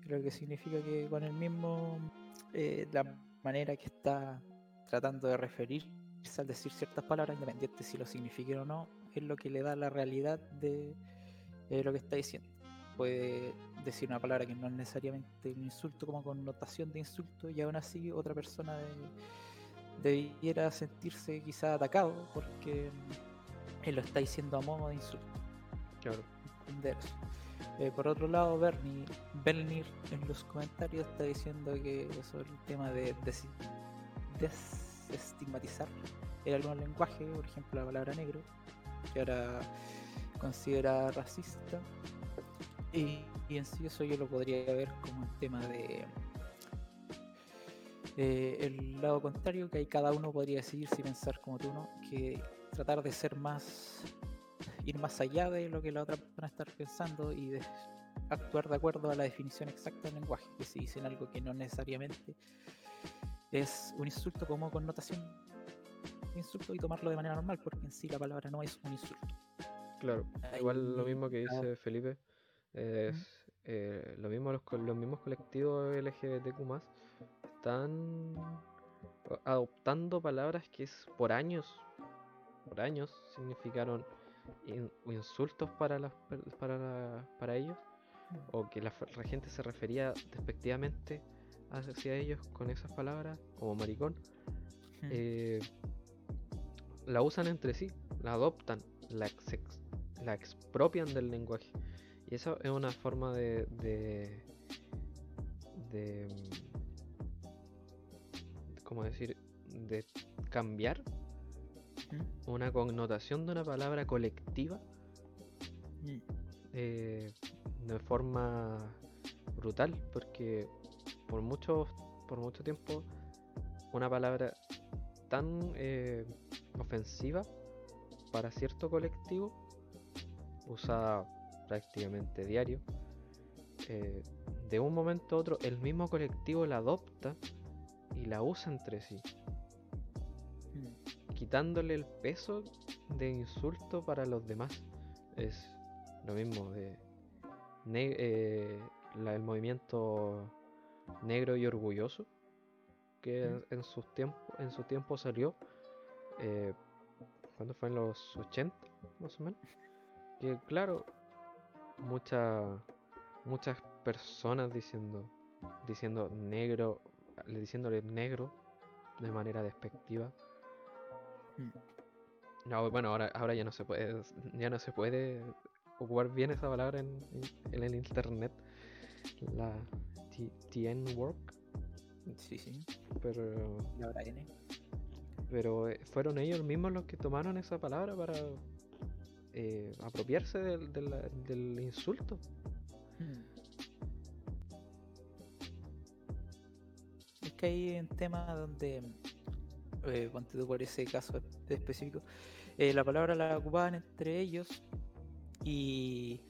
creo que significa que con el mismo, eh, la manera que está tratando de referirse al decir ciertas palabras, independiente si lo signifiquen o no, es lo que le da la realidad de lo que está diciendo puede decir una palabra que no es necesariamente un insulto como connotación de insulto y aún así otra persona debiera sentirse quizá atacado porque él lo está diciendo a modo de insulto. Claro. Eh, por otro lado, Bernie, Bernir en los comentarios está diciendo que sobre el tema de desestigmatizar el algún lenguaje, por ejemplo la palabra negro, que ahora considera racista, y, en sí eso yo lo podría ver como un tema de el lado contrario, que ahí cada uno podría decidir si pensar como tú, ¿no? Que tratar de ser más, ir más allá de lo que la otra persona está pensando y de actuar de acuerdo a la definición exacta del lenguaje, que si dicen algo que no necesariamente es un insulto como connotación insulto y tomarlo de manera normal, porque en sí la palabra no es un insulto. Claro, igual lo mismo que dice Felipe, es, eh, lo mismo los, los mismos colectivos LGBTQ están adoptando palabras que es, por años, por años significaron insultos para, las, para, para ellos o que la, gente se refería despectivamente hacia ellos con esas palabras como maricón. Eh, la usan entre sí la adoptan la, la expropian del lenguaje. Y eso es una forma de, de, de ¿cómo decir? De cambiar una connotación de una palabra colectiva eh, de forma brutal, porque por mucho, por mucho tiempo una palabra tan eh, ofensiva para cierto colectivo usada prácticamente diario, eh, de un momento a otro el mismo colectivo la adopta y la usa entre sí, mm. quitándole el peso de insulto para los demás. Es lo mismo de eh, el movimiento negro y orgulloso que mm. en, sus tiempos en su tiempo salió eh, cuando fue en los 80 más o menos que claro mucha, muchas personas diciendo, diciendo negro, diciéndole negro de manera despectiva. No, bueno, ahora, ahora ya no se puede, ya no se puede ocupar bien esa palabra en, el internet. La TN work. Sí, sí. Pero. N. Pero eh, fueron ellos mismos los que tomaron esa palabra para eh, apropiarse del, insulto. Hmm. Es que hay un tema donde, eh, ponte por ese caso específico, eh, la palabra la ocupaban entre ellos y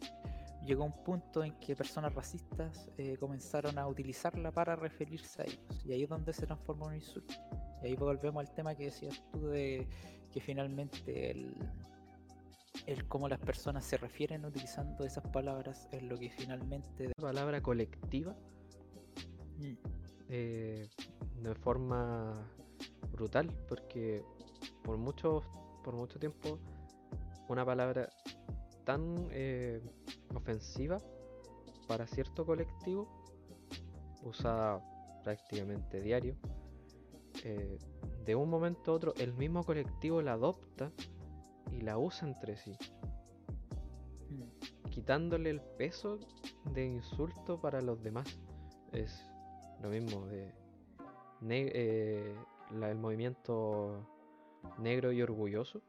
llegó un punto en que personas racistas eh, comenzaron a utilizarla para referirse a ellos. Y ahí es donde se transformó en un insulto. Y ahí volvemos al tema que decías tú de que finalmente el, el cómo las personas se refieren utilizando esas palabras es lo que finalmente... La palabra colectiva mm. eh, de forma brutal, porque por mucho, por mucho tiempo una palabra tan eh, ofensiva para cierto colectivo, usada prácticamente diario, eh, de un momento a otro el mismo colectivo la adopta y la usa entre sí. Mm. Quitándole el peso de insulto para los demás. Es lo mismo de eh, el movimiento negro y orgulloso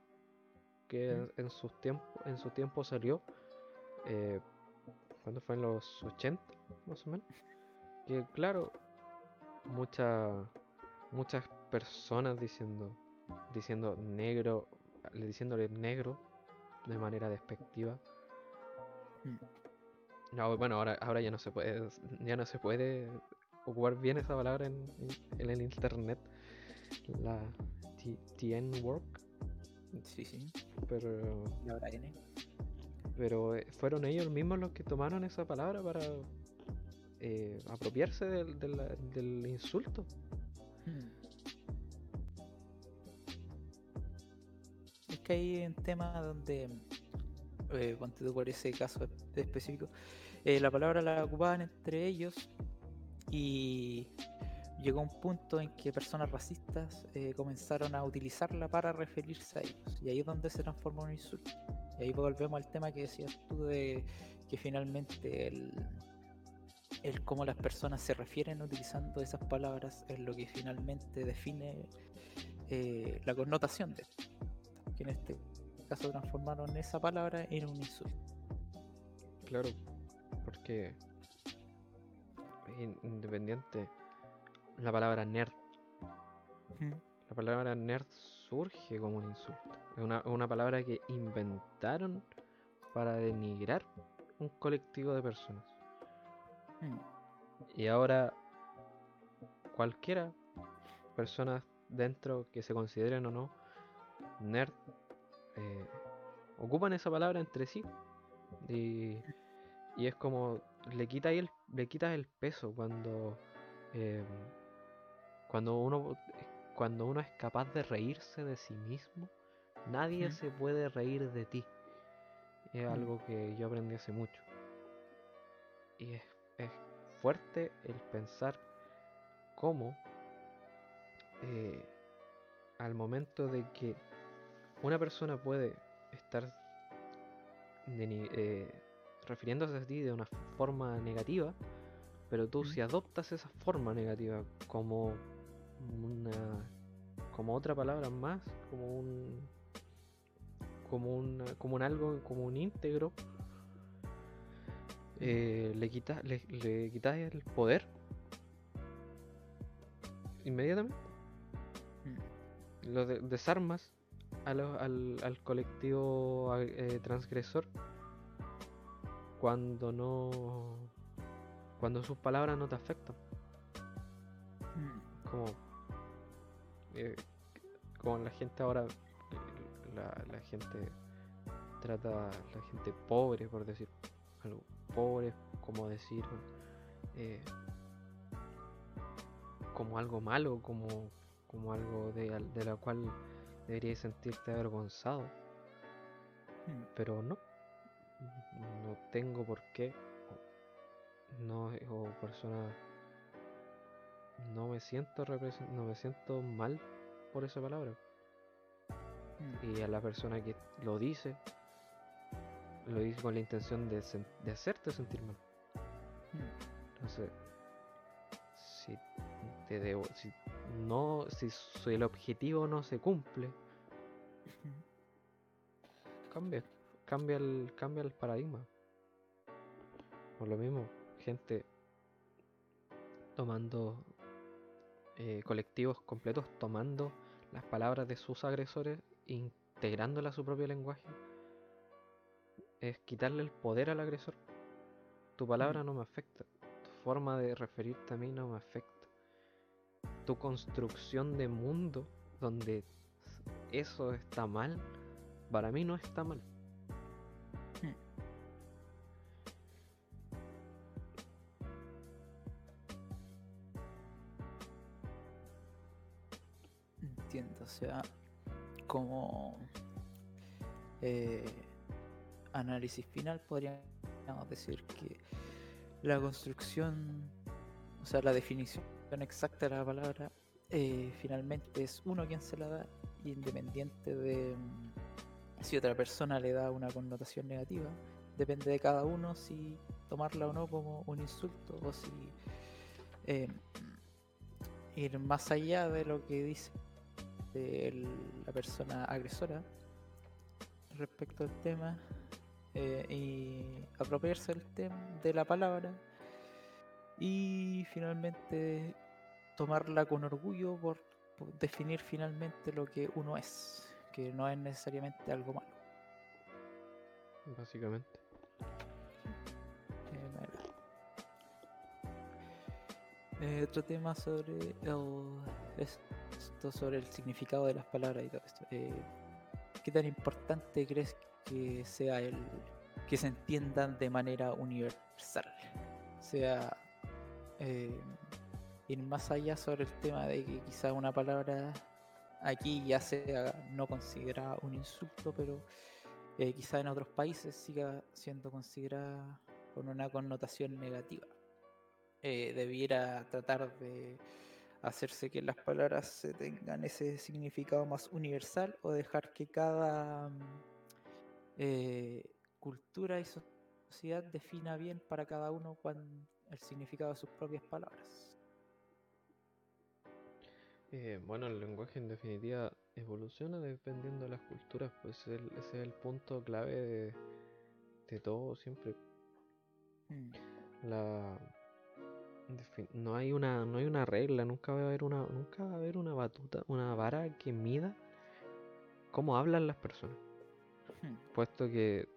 que mm. en, sus tiempos en su tiempo salió eh, cuando fue en los 80 más o menos que claro muchas muchas personas diciendo diciendo negro diciéndole negro de manera despectiva. Mm. No, bueno, ahora, ahora ya no se puede, ya no se puede ocupar bien esa palabra en, en el internet. La TN Work. Sí, sí. Pero. Y ahora N. Pero eh, fueron ellos mismos los que tomaron esa palabra para eh, apropiarse del, del, del insulto. Es que hay un tema donde, eh, por ese caso específico, eh, la palabra la ocupaban entre ellos y llegó un punto en que personas racistas eh, comenzaron a utilizarla para referirse a ellos. Y ahí es donde se transformó en insulto. Y ahí volvemos al tema que decías tú de que finalmente el, el cómo las personas se refieren utilizando esas palabras es lo que finalmente define eh, la connotación de esto. Que en este caso transformaron esa palabra en un insulto. Claro, porque in- independiente, la palabra nerd, la palabra nerd surge como un insulto. Es una, una palabra que inventaron para denigrar un colectivo de personas. Mm. Y ahora cualquiera, personas dentro que se consideren o no nerd, eh, ocupan esa palabra entre sí. Y, y es como le quitas el, le quitas el peso cuando eh, cuando uno cuando uno es capaz de reírse de sí mismo, nadie se puede reír de ti. Es Mm. algo que yo aprendí hace mucho. Y es, es fuerte el pensar cómo eh, al momento de que una persona puede estar eh, refiriéndose a ti de una forma negativa, pero tú si adoptas esa forma negativa como una como otra palabra más, como un como un como un algo, como un íntegro, eh, le quitas le, le quitas el poder inmediatamente Mm. lo de- desarmas a lo- al, al colectivo eh, transgresor cuando no cuando sus palabras no te afectan Mm. como eh, como la gente ahora la, la gente trata a la gente pobre por decir algo pobre como decir eh, como algo malo como como algo de, de la cual deberías sentirte avergonzado Mm. pero no no tengo por qué no o persona no me siento no me siento mal por esa palabra Mm. y a la persona que lo dice lo dice con la intención de, de hacerte sentir mal Mm. entonces si te debo si no si, si el objetivo no se cumple. Cambia cambia el cambia el paradigma. Por lo mismo gente tomando eh, colectivos completos tomando las palabras de sus agresores integrándolas a su propio lenguaje es quitarle el poder al agresor. Tu palabra no me afecta tu forma de referirte a mí no me afecta tu construcción de mundo donde eso está mal para mí no está mal. Entiendo, o sea, como eh, análisis final podríamos decir que la construcción, o sea, la definición exacta la palabra, eh, finalmente es uno quien se la da, independiente de mm, si otra persona le da una connotación negativa, depende de cada uno si tomarla o no como un insulto o si eh, ir más allá de lo que dice la persona agresora respecto al tema eh, y apropiarse del tema de la palabra y finalmente tomarla con orgullo por, por definir finalmente lo que uno es que no es necesariamente algo malo básicamente Eh. Eh, otro tema sobre el, esto sobre el significado de las palabras y todo esto. Eh, ¿Qué tan importante crees que sea el que se entiendan de manera universal? Sea, eh, ir más allá sobre el tema de que quizá una palabra aquí ya sea no considerada un insulto, pero eh, quizá en otros países siga siendo considerada con una connotación negativa. Eh, debiera tratar de hacerse que las palabras tengan ese significado más universal o dejar que cada eh, cultura y sociedad defina bien para cada uno el significado de sus propias palabras. Eh, bueno, el lenguaje en definitiva evoluciona dependiendo de las culturas, pues ese es el punto clave de, todo siempre. Mm. La no hay una no hay una regla, nunca va a haber una nunca va a haber una batuta, una vara que mida cómo hablan las personas. Hmm. Puesto que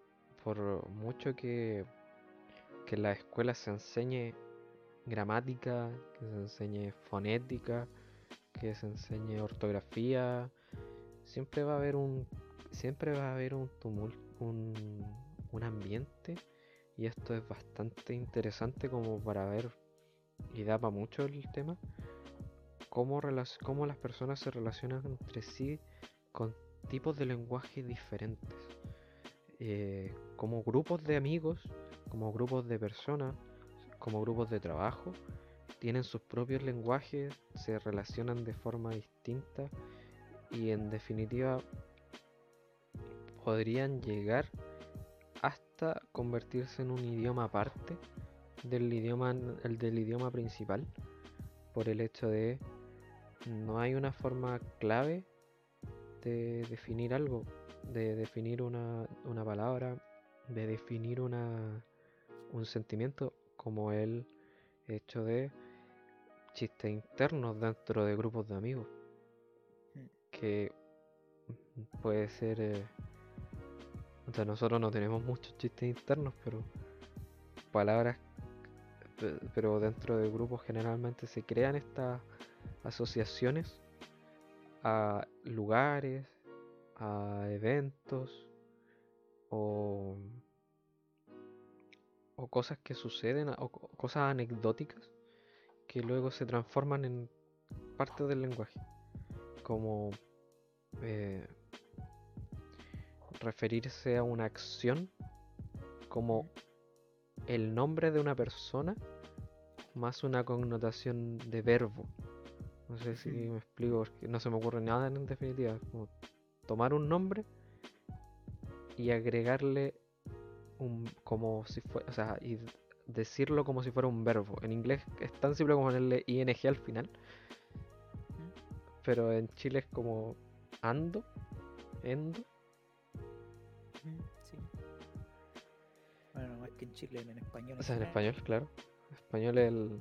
por mucho que que en la escuela se enseñe gramática, que se enseñe fonética, que se enseñe ortografía, siempre va a haber un siempre va a haber un tumulto, un, un ambiente y esto es bastante interesante como para ver y daba mucho el tema, cómo, cómo las personas se relacionan entre sí con tipos de lenguaje diferentes. Eh, como grupos de amigos, como grupos de personas, como grupos de trabajo, tienen sus propios lenguajes, se relacionan de forma distinta y en definitiva podrían llegar hasta convertirse en un idioma aparte del idioma, el del idioma principal, por el hecho de no hay una forma clave de definir algo, de definir una, una palabra, de definir una, un sentimiento como el hecho de chistes internos dentro de grupos de amigos. Mm. Que puede ser... Eh, o sea, nosotros no tenemos muchos chistes internos, pero palabras pero dentro de grupos generalmente se crean estas asociaciones a lugares, a eventos o, cosas que suceden o cosas anecdóticas que luego se transforman en parte del lenguaje como eh, referirse a una acción como el nombre de una persona más una connotación de verbo. No sé si me explico, porque no se me ocurre nada en definitiva. Como tomar un nombre y agregarle un como si fuera, o sea, y decirlo como si fuera un verbo. En inglés es tan simple como ponerle ing al final. Pero en Chile es como ando, endo. Sí. Bueno, más que en Chile, en español. O sea, en español, claro español el,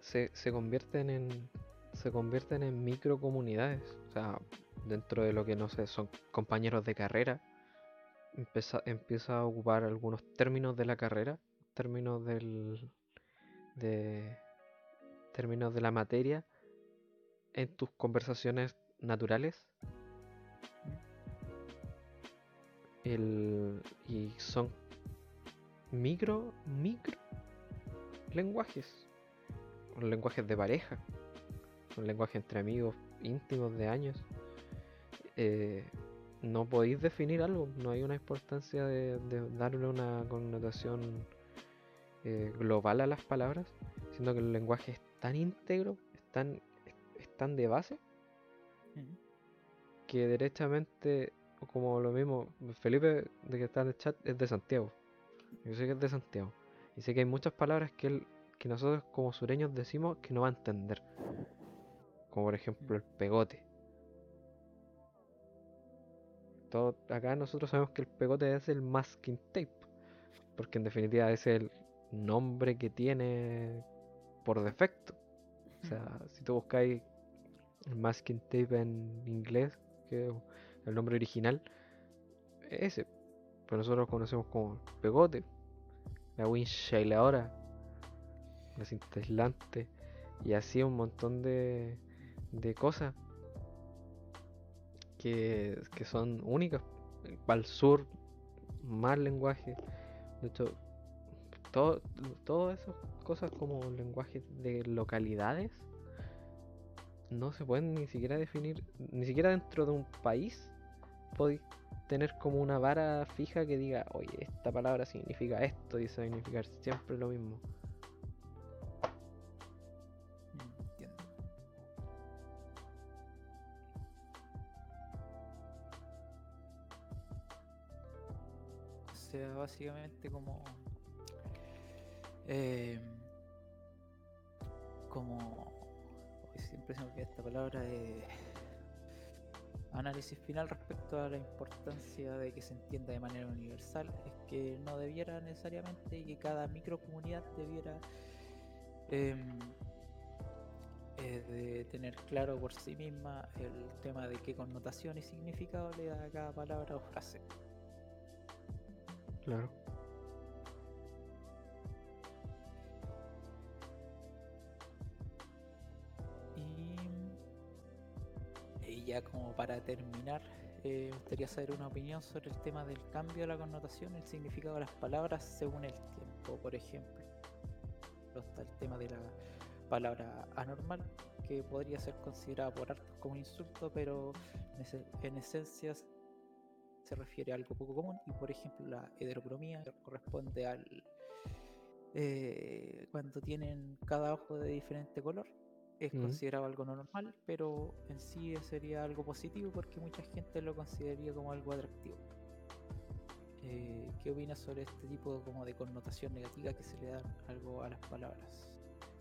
se, se convierten en se convierten en microcomunidades. O sea, dentro de lo que no sé, son compañeros de carrera. Empieza, empieza a ocupar algunos términos de la carrera, términos del. de. términos de la materia en tus conversaciones naturales. Y son micro, micro lenguajes. Lenguajes de pareja. Un lenguaje entre amigos íntimos de años. Eh, no podéis definir algo, no hay una importancia de, darle una connotación eh, global a las palabras, siendo que el lenguaje es tan íntegro, es tan, es tan de base, que derechamente, como lo mismo, Felipe de que está en el chat es de Santiago. Yo sé que es de Santiago. Y sé que hay muchas palabras que, él, que nosotros como sureños decimos que no va a entender. Como por ejemplo el pegote. Acá nosotros sabemos que el pegote es el masking tape. Porque en definitiva es el nombre que tiene por defecto. O sea, si tú buscáis el masking tape en inglés, que es el nombre original, ese nosotros conocemos como pegote, la windshield ahora. la cinta aislante y así un montón de, de cosas que, son únicas. Para el sur, más lenguaje. De hecho, todo, todas esas cosas como lenguajes de localidades no se pueden ni siquiera definir, ni siquiera dentro de un país podéis tener como una vara fija que diga, oye, esta palabra significa esto y se significar siempre lo mismo. Básicamente como... eh, como... siempre se me olvida esta palabra de... Análisis final respecto a la importancia de que se entienda de manera universal es que no debiera necesariamente y que cada microcomunidad debiera em, eh, de tener claro por sí misma el tema de qué connotación y significado le da a cada palabra o frase. Claro. Y, ya como para terminar, eh, me gustaría saber una opinión sobre el tema del cambio de la connotación, el significado de las palabras según el tiempo, por ejemplo. Está el tema de la palabra anormal, que podría ser considerada por hartos como un insulto, pero en esencia se refiere a algo poco común. Y por ejemplo, la heterocromía corresponde al eh, cuando tienen cada ojo de diferente color. Es Ujú. considerado algo no normal, pero en sí sería algo positivo porque mucha gente lo consideraría como algo atractivo. Eh, ¿Qué opinas sobre este tipo como de connotación negativa que se le da algo a las palabras?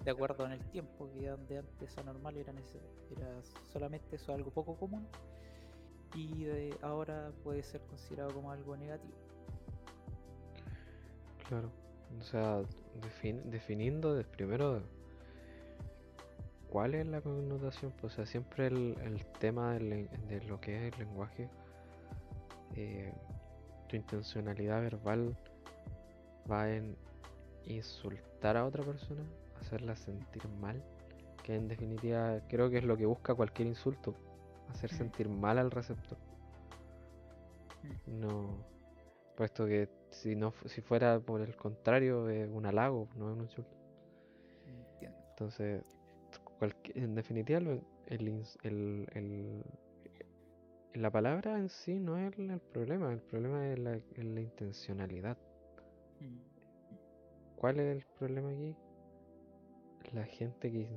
De acuerdo en el tiempo, que donde antes anormal era, era solamente eso algo poco común y de ahora puede ser considerado como algo negativo. Claro. O sea, defin- definiendo de- primero cuál es la connotación, pues, o sea, siempre el, el tema del de lo que es el lenguaje, eh, tu intencionalidad verbal va en insultar a otra persona, hacerla sentir mal, que en definitiva creo que es lo que busca cualquier insulto, hacer sentir mal al receptor. No, puesto que si no si fuera por el contrario es un halago, no es un insulto. Entiendo. Entonces, en definitiva el, ins- el- el- la palabra en sí no es el, problema, el problema es la, es la intencionalidad. Mm, ¿Cuál es el problema aquí? La gente que,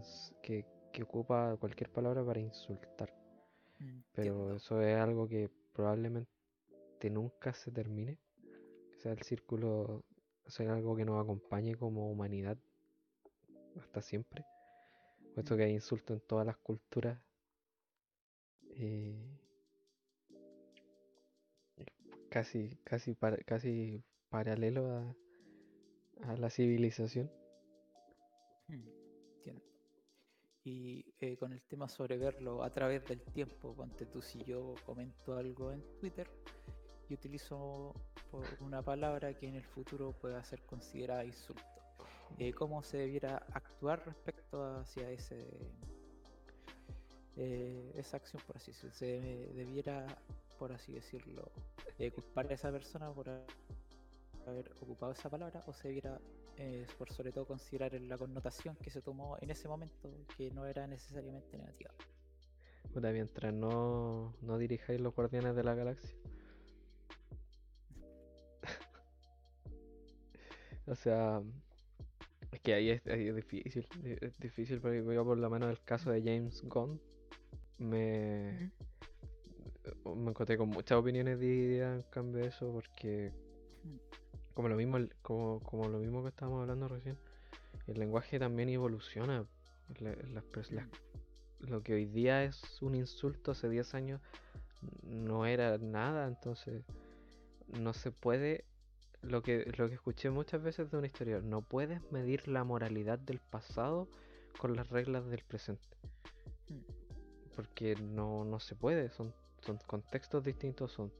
que, que ocupa cualquier palabra para insultar. Pero entiendo. eso es algo que probablemente nunca se termine. Que sea el círculo, sea algo que nos acompañe como humanidad hasta siempre. Puesto que hay insultos en todas las culturas. eh, casi, casi, para- casi paralelo a, a la civilización. Mm, Entiendo. Y eh, con el tema sobre verlo a través del tiempo, ponte tú si yo comento algo en Twitter y utilizo po- una palabra que en el futuro pueda ser considerada insulto. Eh, ¿Cómo se debiera actuar respecto hacia ese eh, esa acción, por así decirlo? ¿Se debiera, por así decirlo, culpar a esa persona por ha- haber ocupado esa palabra o se debiera eh, por sobre todo considerar la connotación que se tomó en ese momento que no era necesariamente negativa. Puta, mientras no, no dirijáis los guardianes de la galaxia. o sea, es que ahí es, ahí es difícil. Es difícil porque yo por la mano del caso de James Gunn me, me encontré con muchas opiniones divididas en cambio de eso porque. Como lo mismo como, como lo mismo que estábamos hablando recién el lenguaje también evoluciona La- las pers- las- lo que hoy día es un insulto hace 10 años no era nada entonces no se puede lo que lo que escuché muchas veces de una historia no puedes medir la moralidad del pasado con las reglas del presente Mm. porque no, no se puede, son, son contextos distintos, son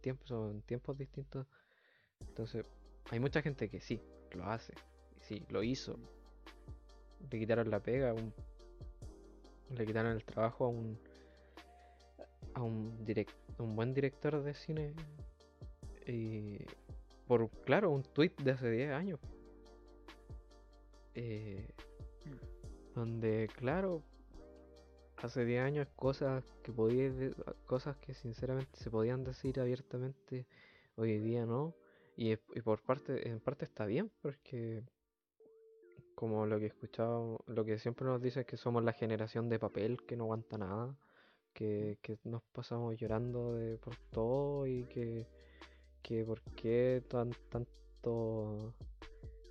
tiempos, son tiempos distintos. Entonces, hay mucha gente que sí, lo hace, sí, lo hizo, le quitaron la pega, a un, le quitaron el trabajo a un a un direct, un buen director de cine y por claro un tweet de hace 10 años. Eh, donde claro hace 10 años cosas que podía cosas que sinceramente se podían decir abiertamente hoy día no y, y por parte en parte está bien porque como lo que he escuchado, lo que siempre nos dice es que somos la generación de papel que no aguanta nada, que, que nos pasamos llorando de por todo y que, que por qué tan, tanto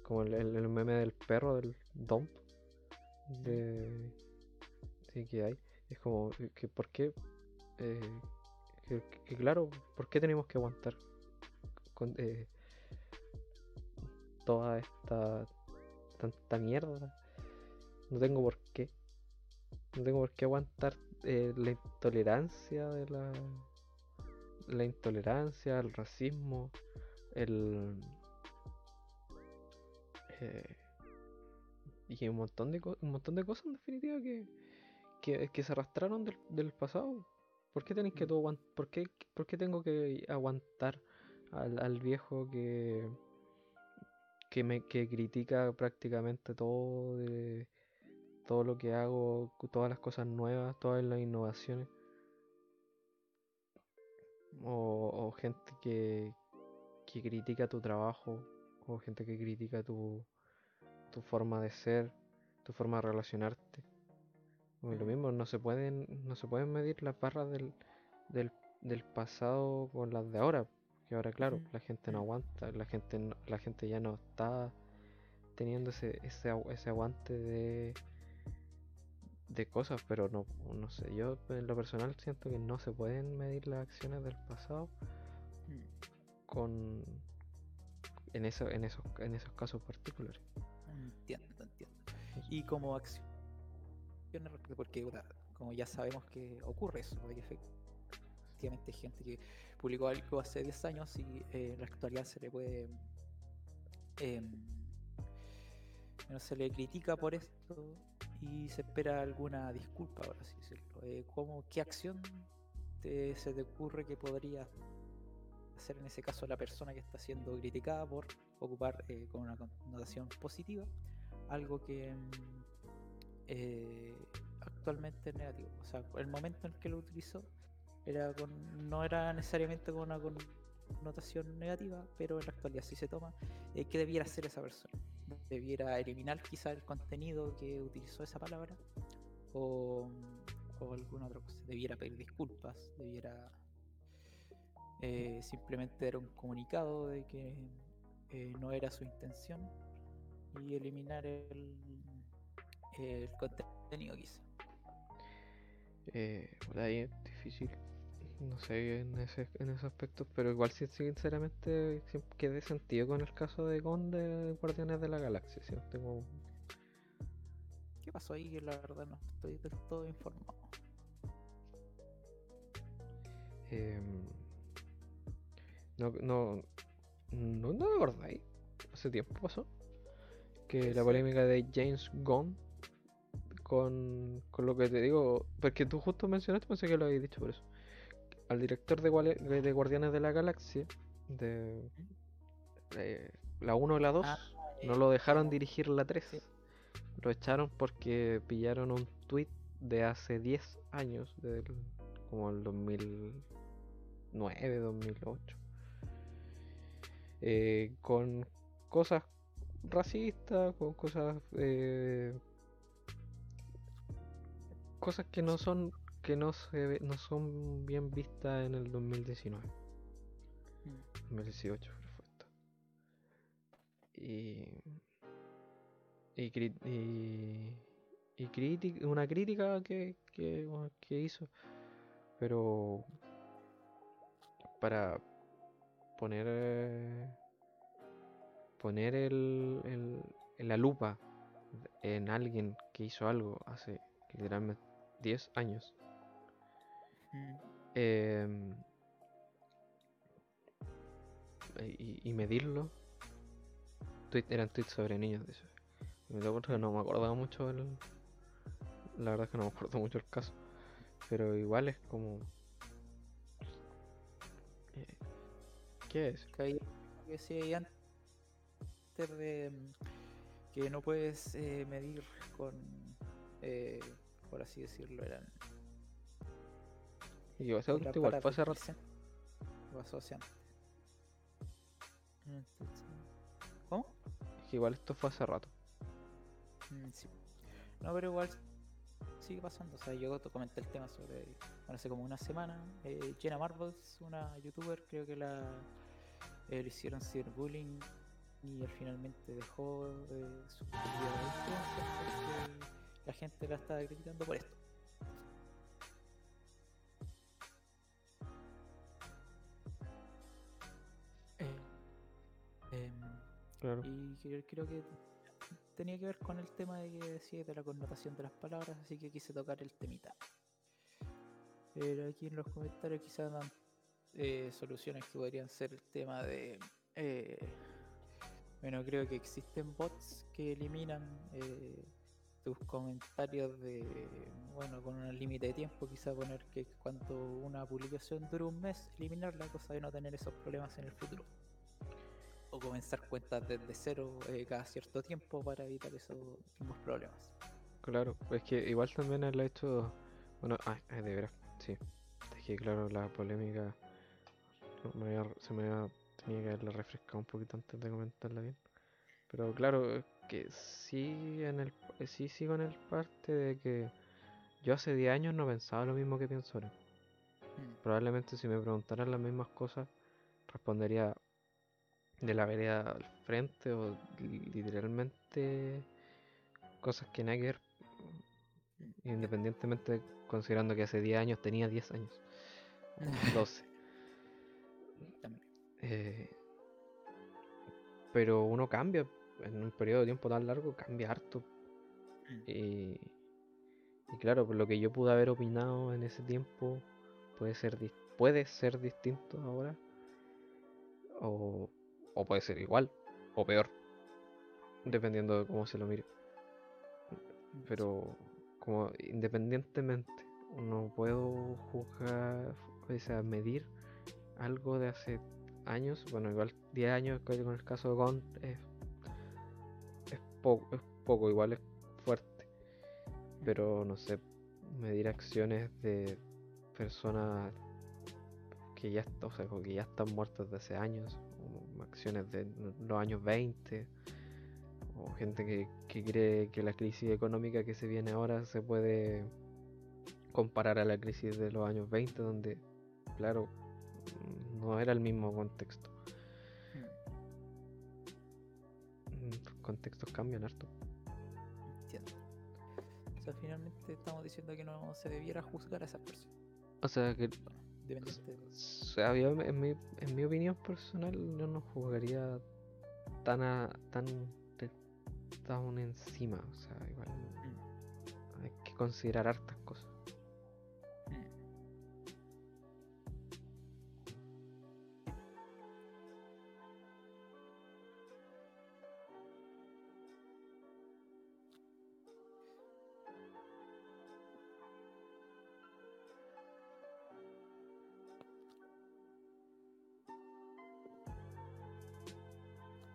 como el, el, meme del perro del dump de sí, que hay es como que por qué eh, que, claro por qué tenemos que aguantar con, eh, toda esta tanta mierda. No tengo por qué. No tengo por qué aguantar eh, la intolerancia de la. La intolerancia, el racismo, el. Eh, y un montón de un montón de cosas en definitiva que, que, que se arrastraron del, del, pasado. ¿Por qué tenéis que mm. todo ¿Por qué, por qué tengo que aguantar al, al viejo que que me que critica prácticamente todo de todo lo que hago, todas las cosas nuevas, todas las innovaciones. O, gente que, que critica tu trabajo, o gente que critica tu, tu forma de ser, tu forma de relacionarte. lo mismo, no se pueden, no se pueden medir las barras del, del, del pasado con las de ahora ahora, claro, la gente no aguanta, la gente, la gente ya no está teniendo ese, ese, ese aguante de, de cosas, pero no, no sé, yo en lo personal siento que no se pueden medir las acciones del pasado con en eso, en esos, en esos casos particulares. Entiendo, entiendo. Y como acción porque como ya sabemos que ocurre eso, de efectivamente hay gente que publicó algo hace 10 años y eh, en la actualidad se le puede. Le critica por esto y se espera alguna disculpa, por así decirlo. Eh, ¿Qué acción se te ocurre que podría hacer en ese caso la persona que está siendo criticada por ocupar eh, con una connotación positiva algo que em, eh, actualmente es negativo? O sea, el momento en que lo utilizó era no era necesariamente con una connotación negativa, pero en la actualidad sí se toma, eh, ¿qué debiera hacer esa persona? ¿Debiera eliminar quizá el contenido que utilizó esa palabra? ¿O, o alguna otra cosa? ¿Debiera pedir disculpas? ¿Debiera eh, simplemente dar un comunicado de que eh, no era su intención y eliminar el, el contenido quizá? Eh, por ahí es difícil no sé en ese, en ese aspecto, pero igual si sinceramente quedé sentido con el caso de Gon de Guardianes de la Galaxia. Si no tengo... ¿Qué pasó ahí? La verdad no estoy del todo informado. Em, no, no, no, no me acordáis. Hace tiempo pasó. Que la polémica de James Gunn con, con lo que te digo, porque tú justo mencionaste, pensé que lo habías dicho por eso al director de, de Guardianes de la Galaxia, de, la 1 y la 2, ah, no lo dejaron dirigir la 3. Lo echaron porque pillaron un tweet de hace 10 años, como el 2009, 2008, eh, con cosas racistas, con cosas... Eh, cosas que no son que no, se no son bien vistas en el 2019. 2018, mm. perfecto. Y. Y, y, y crítica, una crítica que, que, que hizo, pero para poner poner el, el, en la lupa en alguien que hizo algo hace literalmente 10 años Em, y, medirlo. eran tweets sobre niños. Otro que no me acordaba mucho el... La verdad es que no me acuerdo mucho el caso. Pero igual es como... eh, ¿Qué es? Que decía antes de que no puedes eh, medir con, eh, por así decirlo, eran Y yo, ese auto igual fue hace rato. Entonces, ¿Cómo? que Igual esto fue hace rato. Mm, sí. No, pero igual sigue pasando. O sea, yo comenté el tema sobre, bueno, hace como una semana, eh, Jenna Marbles, una youtuber, creo que la eh, le hicieron cyberbullying y él finalmente dejó eh, su vida de influencer porque la gente la estaba criticando por esto. Y creo, que tenía que ver con el tema de que decía de la connotación de las palabras, así que quise tocar el temita. Pero aquí en los comentarios quizás dan eh, soluciones que podrían ser el tema de... eh, bueno, creo que existen bots que eliminan eh, tus comentarios de... Bueno, con un límite de tiempo, quizá poner que cuando una publicación dure un mes, eliminarla, cosa de no tener esos problemas en el futuro o comenzar cuentas desde cero eh, cada cierto tiempo para evitar esos mismos problemas. Claro, es que igual también ha hecho. Bueno, ah, ah, de veras, sí. Es que claro, la polémica. no, me había- se me había, tenía que haberla refrescado un poquito antes de comentarla bien. Pero claro, es que sí, en el, eh, sí sigo en el parte de que yo hace 10 años no pensaba lo mismo que pienso ahora. Mm, Probablemente si me preguntaran las mismas cosas, respondería de la vereda al frente o li- literalmente cosas que nada que ver. Independientemente, considerando que hace 10 años tenía 10 años, o 12. También. Eh, pero uno cambia, en un periodo de tiempo tan largo, cambia harto. Mm, Y, y claro, por lo que yo pude haber opinado en ese tiempo, puede ser, puede ser distinto ahora. O, o puede ser igual, o peor. Dependiendo de cómo se lo mire. Pero como independientemente, no puedo juzgar, o sea, medir algo de hace años. Bueno, igual 10 años con el caso de Gon es, es, poco, es poco, igual es fuerte. Pero no sé, medir acciones de personas que ya, o sea, que ya están muertas de hace años, acciones de los años 20, o gente que, que cree que la crisis económica que se viene ahora se puede comparar a la crisis de los años 20, donde, claro, no era el mismo contexto. Los contextos cambian harto. Entiendo. O sea, finalmente estamos diciendo que no se debiera juzgar a esas personas. O sea, que Independiente O sea, yo en mi, en mi opinión personal yo no jugaría tan a, tan tan encima, o sea, igual Mm, hay que considerar hartas cosas.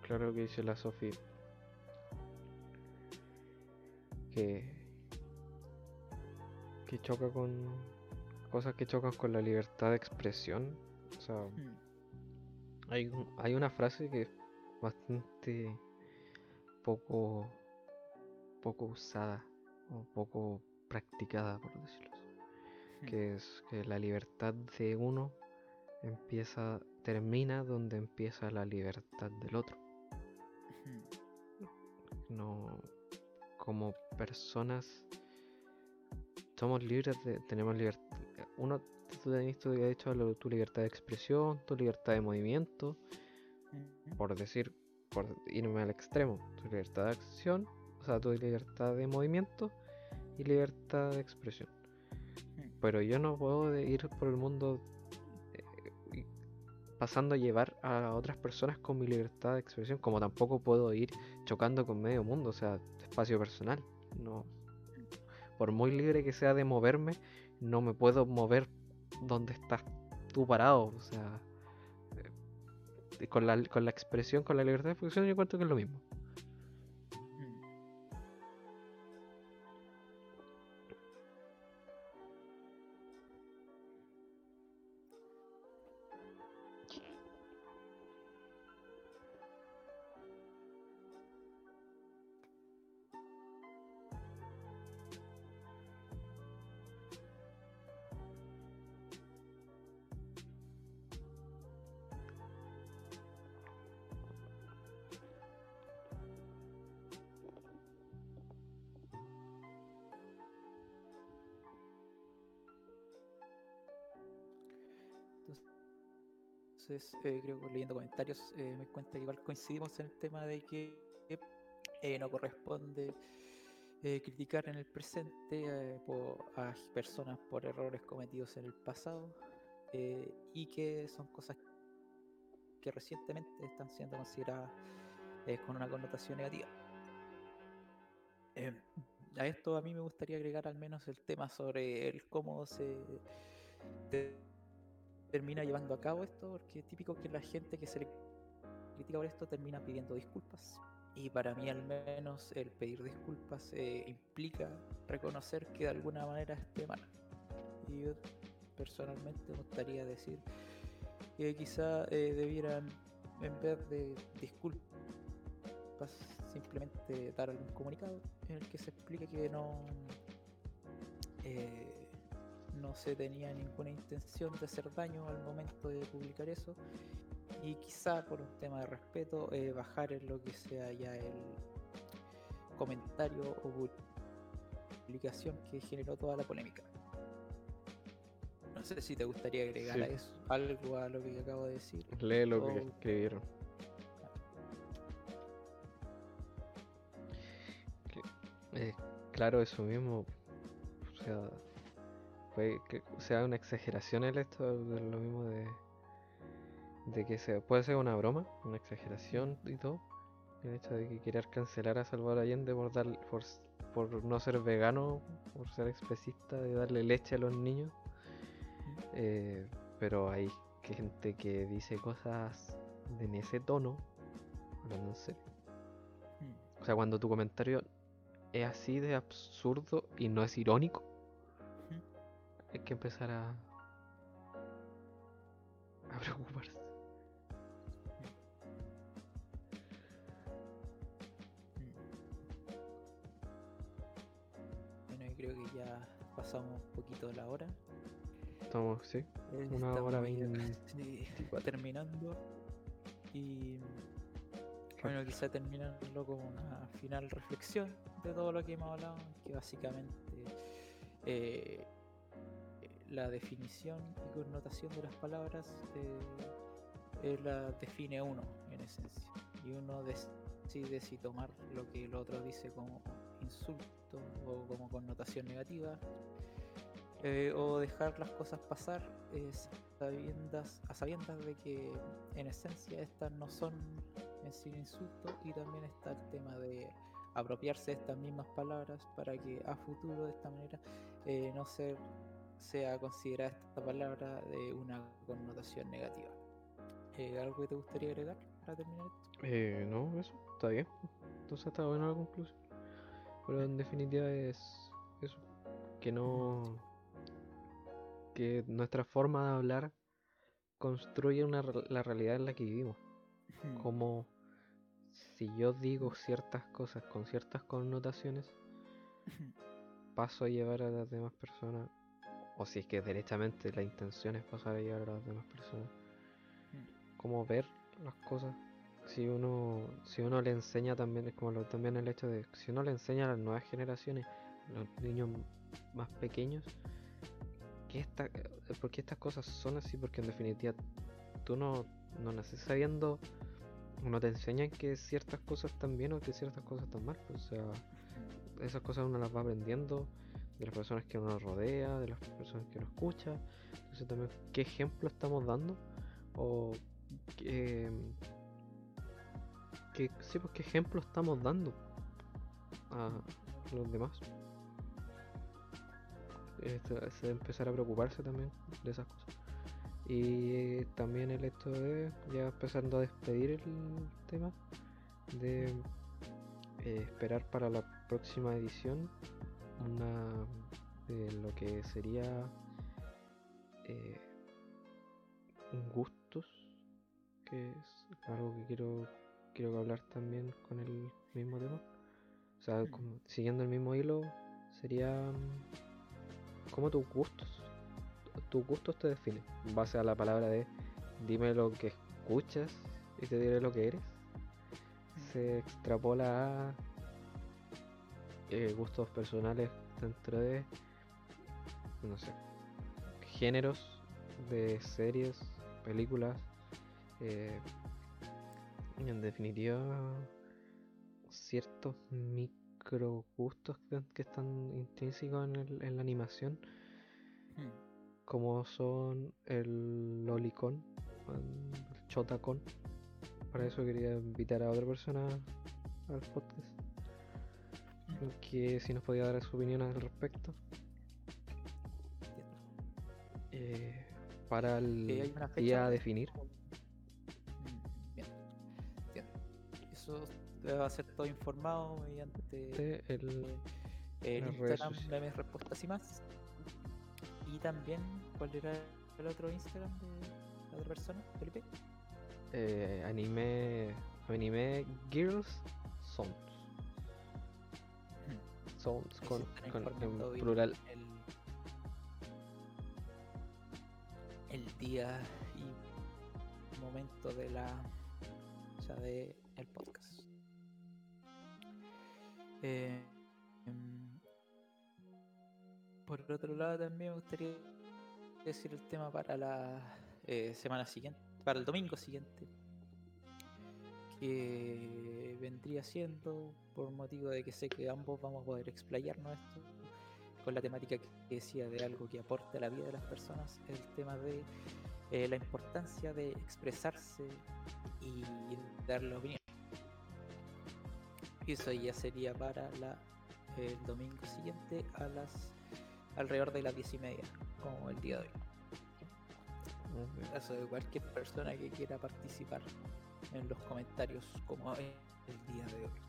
Claro que dice la Sofi que que choca con cosas que chocan con la libertad de expresión. O sea, Mm, hay, un- hay una frase que es bastante poco poco usada o poco practicada, por decirlo así. mm, que es que la libertad de uno empieza, termina donde empieza la libertad del otro. No, como personas somos libres de, tenemos libertad. Uno, tú tenés a lo- tu libertad de expresión, tu libertad de movimiento, por decir, por irme al extremo, tu libertad de acción, o sea, tu libertad de movimiento y libertad de expresión. Pero yo no puedo ir por el mundo pasando a llevar a otras personas con mi libertad de expresión, como tampoco puedo ir chocando con medio mundo, o sea, espacio personal. No, por muy libre que sea de moverme, no me puedo mover donde estás tú parado, o sea, eh, con, la, con la expresión, con la libertad de expresión, yo cuento que es lo mismo. Eh, creo que leyendo comentarios eh, me cuenta que igual coincidimos en el tema de que eh, no corresponde criticar en el presente a personas por errores cometidos en el pasado y que son cosas que recientemente están siendo consideradas con una connotación negativa. a esto a mí me gustaría agregar al menos el tema sobre el cómo se termina llevando a cabo esto, porque es típico que la gente que se le critica por esto termina pidiendo disculpas. Y para mí al menos el pedir disculpas eh, implica reconocer que de alguna manera esté mal. Y yo personalmente me gustaría decir que quizá eh, debieran, en vez de disculpas, simplemente dar algún comunicado en el que se explique que no... Eh, no se tenía ninguna intención de hacer daño al momento de publicar eso y quizá por un tema de respeto eh, bajar en lo que sea ya el comentario o publicación que generó toda la polémica. No sé si te gustaría agregar a eso algo a lo que acabo de decir. Lee lo que escribieron. Eh, claro, eso mismo. O sea, que sea una exageración el esto de lo mismo de, de que se, puede ser una broma, una exageración y todo. El hecho de que querer cancelar a Salvador Allende por, dar, por, por no ser vegano, por ser especista, de darle leche a los niños. Eh, pero hay gente que dice cosas en ese tono, hablando en serio. O sea, cuando tu comentario es así de absurdo y no es irónico, hay que empezar a, a preocuparse. Bueno, yo creo que ya pasamos un poquito la hora. Estamos, sí, una hora veinte. terminando. Y bueno, quizá terminarlo con una final reflexión de todo lo que hemos hablado, que básicamente eh, la definición y connotación de las palabras eh, la define uno en esencia. Y uno decide si tomar lo que el otro dice como insulto o como connotación negativa. Eh, o dejar las cosas pasar eh, a sabiendas de que en esencia estas no son en sí insulto y también está el tema de apropiarse de estas mismas palabras para que a futuro de esta manera no ser sea considerada esta palabra de una connotación negativa. Eh, ¿Algo que te gustaría agregar para terminar esto? Eh, no, eso, está bien. Entonces está buena la conclusión. Pero en definitiva es eso, que no... que nuestra forma de hablar construye una, la realidad en la que vivimos. Como si yo digo ciertas cosas con ciertas connotaciones, paso a llevar a las demás personas o si es que derechamente la intención es pasar a llegar a las demás personas, mm. cómo ver las cosas. Si uno, si uno le enseña también, es como lo, también el hecho de, si uno le enseña a las nuevas generaciones, los niños más pequeños, que esta, eh, porque estas cosas son así, porque en definitiva tú no, no naces sabiendo, uno te enseñan que ciertas cosas están bien o que ciertas cosas están mal, pues, o sea, mm. esas cosas uno las va aprendiendo de las personas que nos rodea, de las personas que nos escucha. Entonces también qué ejemplo estamos dando o que, que sí, pues qué ejemplo estamos dando a los demás. Esto, es empezar a preocuparse también de esas cosas. Y también el hecho de, ya empezando a despedir el tema, de eh, esperar para la próxima edición una de lo que sería eh, gustos, que es algo que quiero quiero hablar también con el mismo tema. O sea, como- siguiendo el mismo hilo, sería mm, cómo tus gustos, tus gustos te definen, en base a la palabra de dime lo que escuchas y te diré lo que eres. Se extrapola a eh, gustos personales dentro de, no sé, géneros de series, películas, eh, en definitiva ciertos micro gustos que, que están intrínsecos en, el- en la animación, Mm. como son el lolicon, el chotacon. Para eso quería invitar a otra persona al podcast que si nos podía dar su opinión al respecto. Eh, para el Eh, día a definir. Mm, Bien, entiendo. Eso va a ser todo informado mediante el, el redes Instagram mis respuestas y más. Y también, ¿cuál era el otro Instagram de la otra persona, Felipe? eh, anime anime Girls Sounds Con, con- en plural. El, el día y momento de la o sea, de el podcast. Eh, em, por otro lado también me gustaría decir el tema para la eh, semana siguiente, para el domingo siguiente, que vendría siendo por motivo de que sé que ambos vamos a poder explayarnos esto con la temática que decía de algo que aporte a la vida de las personas, el tema de eh, la importancia de expresarse y dar la opinión. Y eso ya sería para la, el domingo siguiente a las alrededor de las diez y media, como el día de hoy. En caso de cualquier persona que quiera participar en los comentarios como el día de hoy.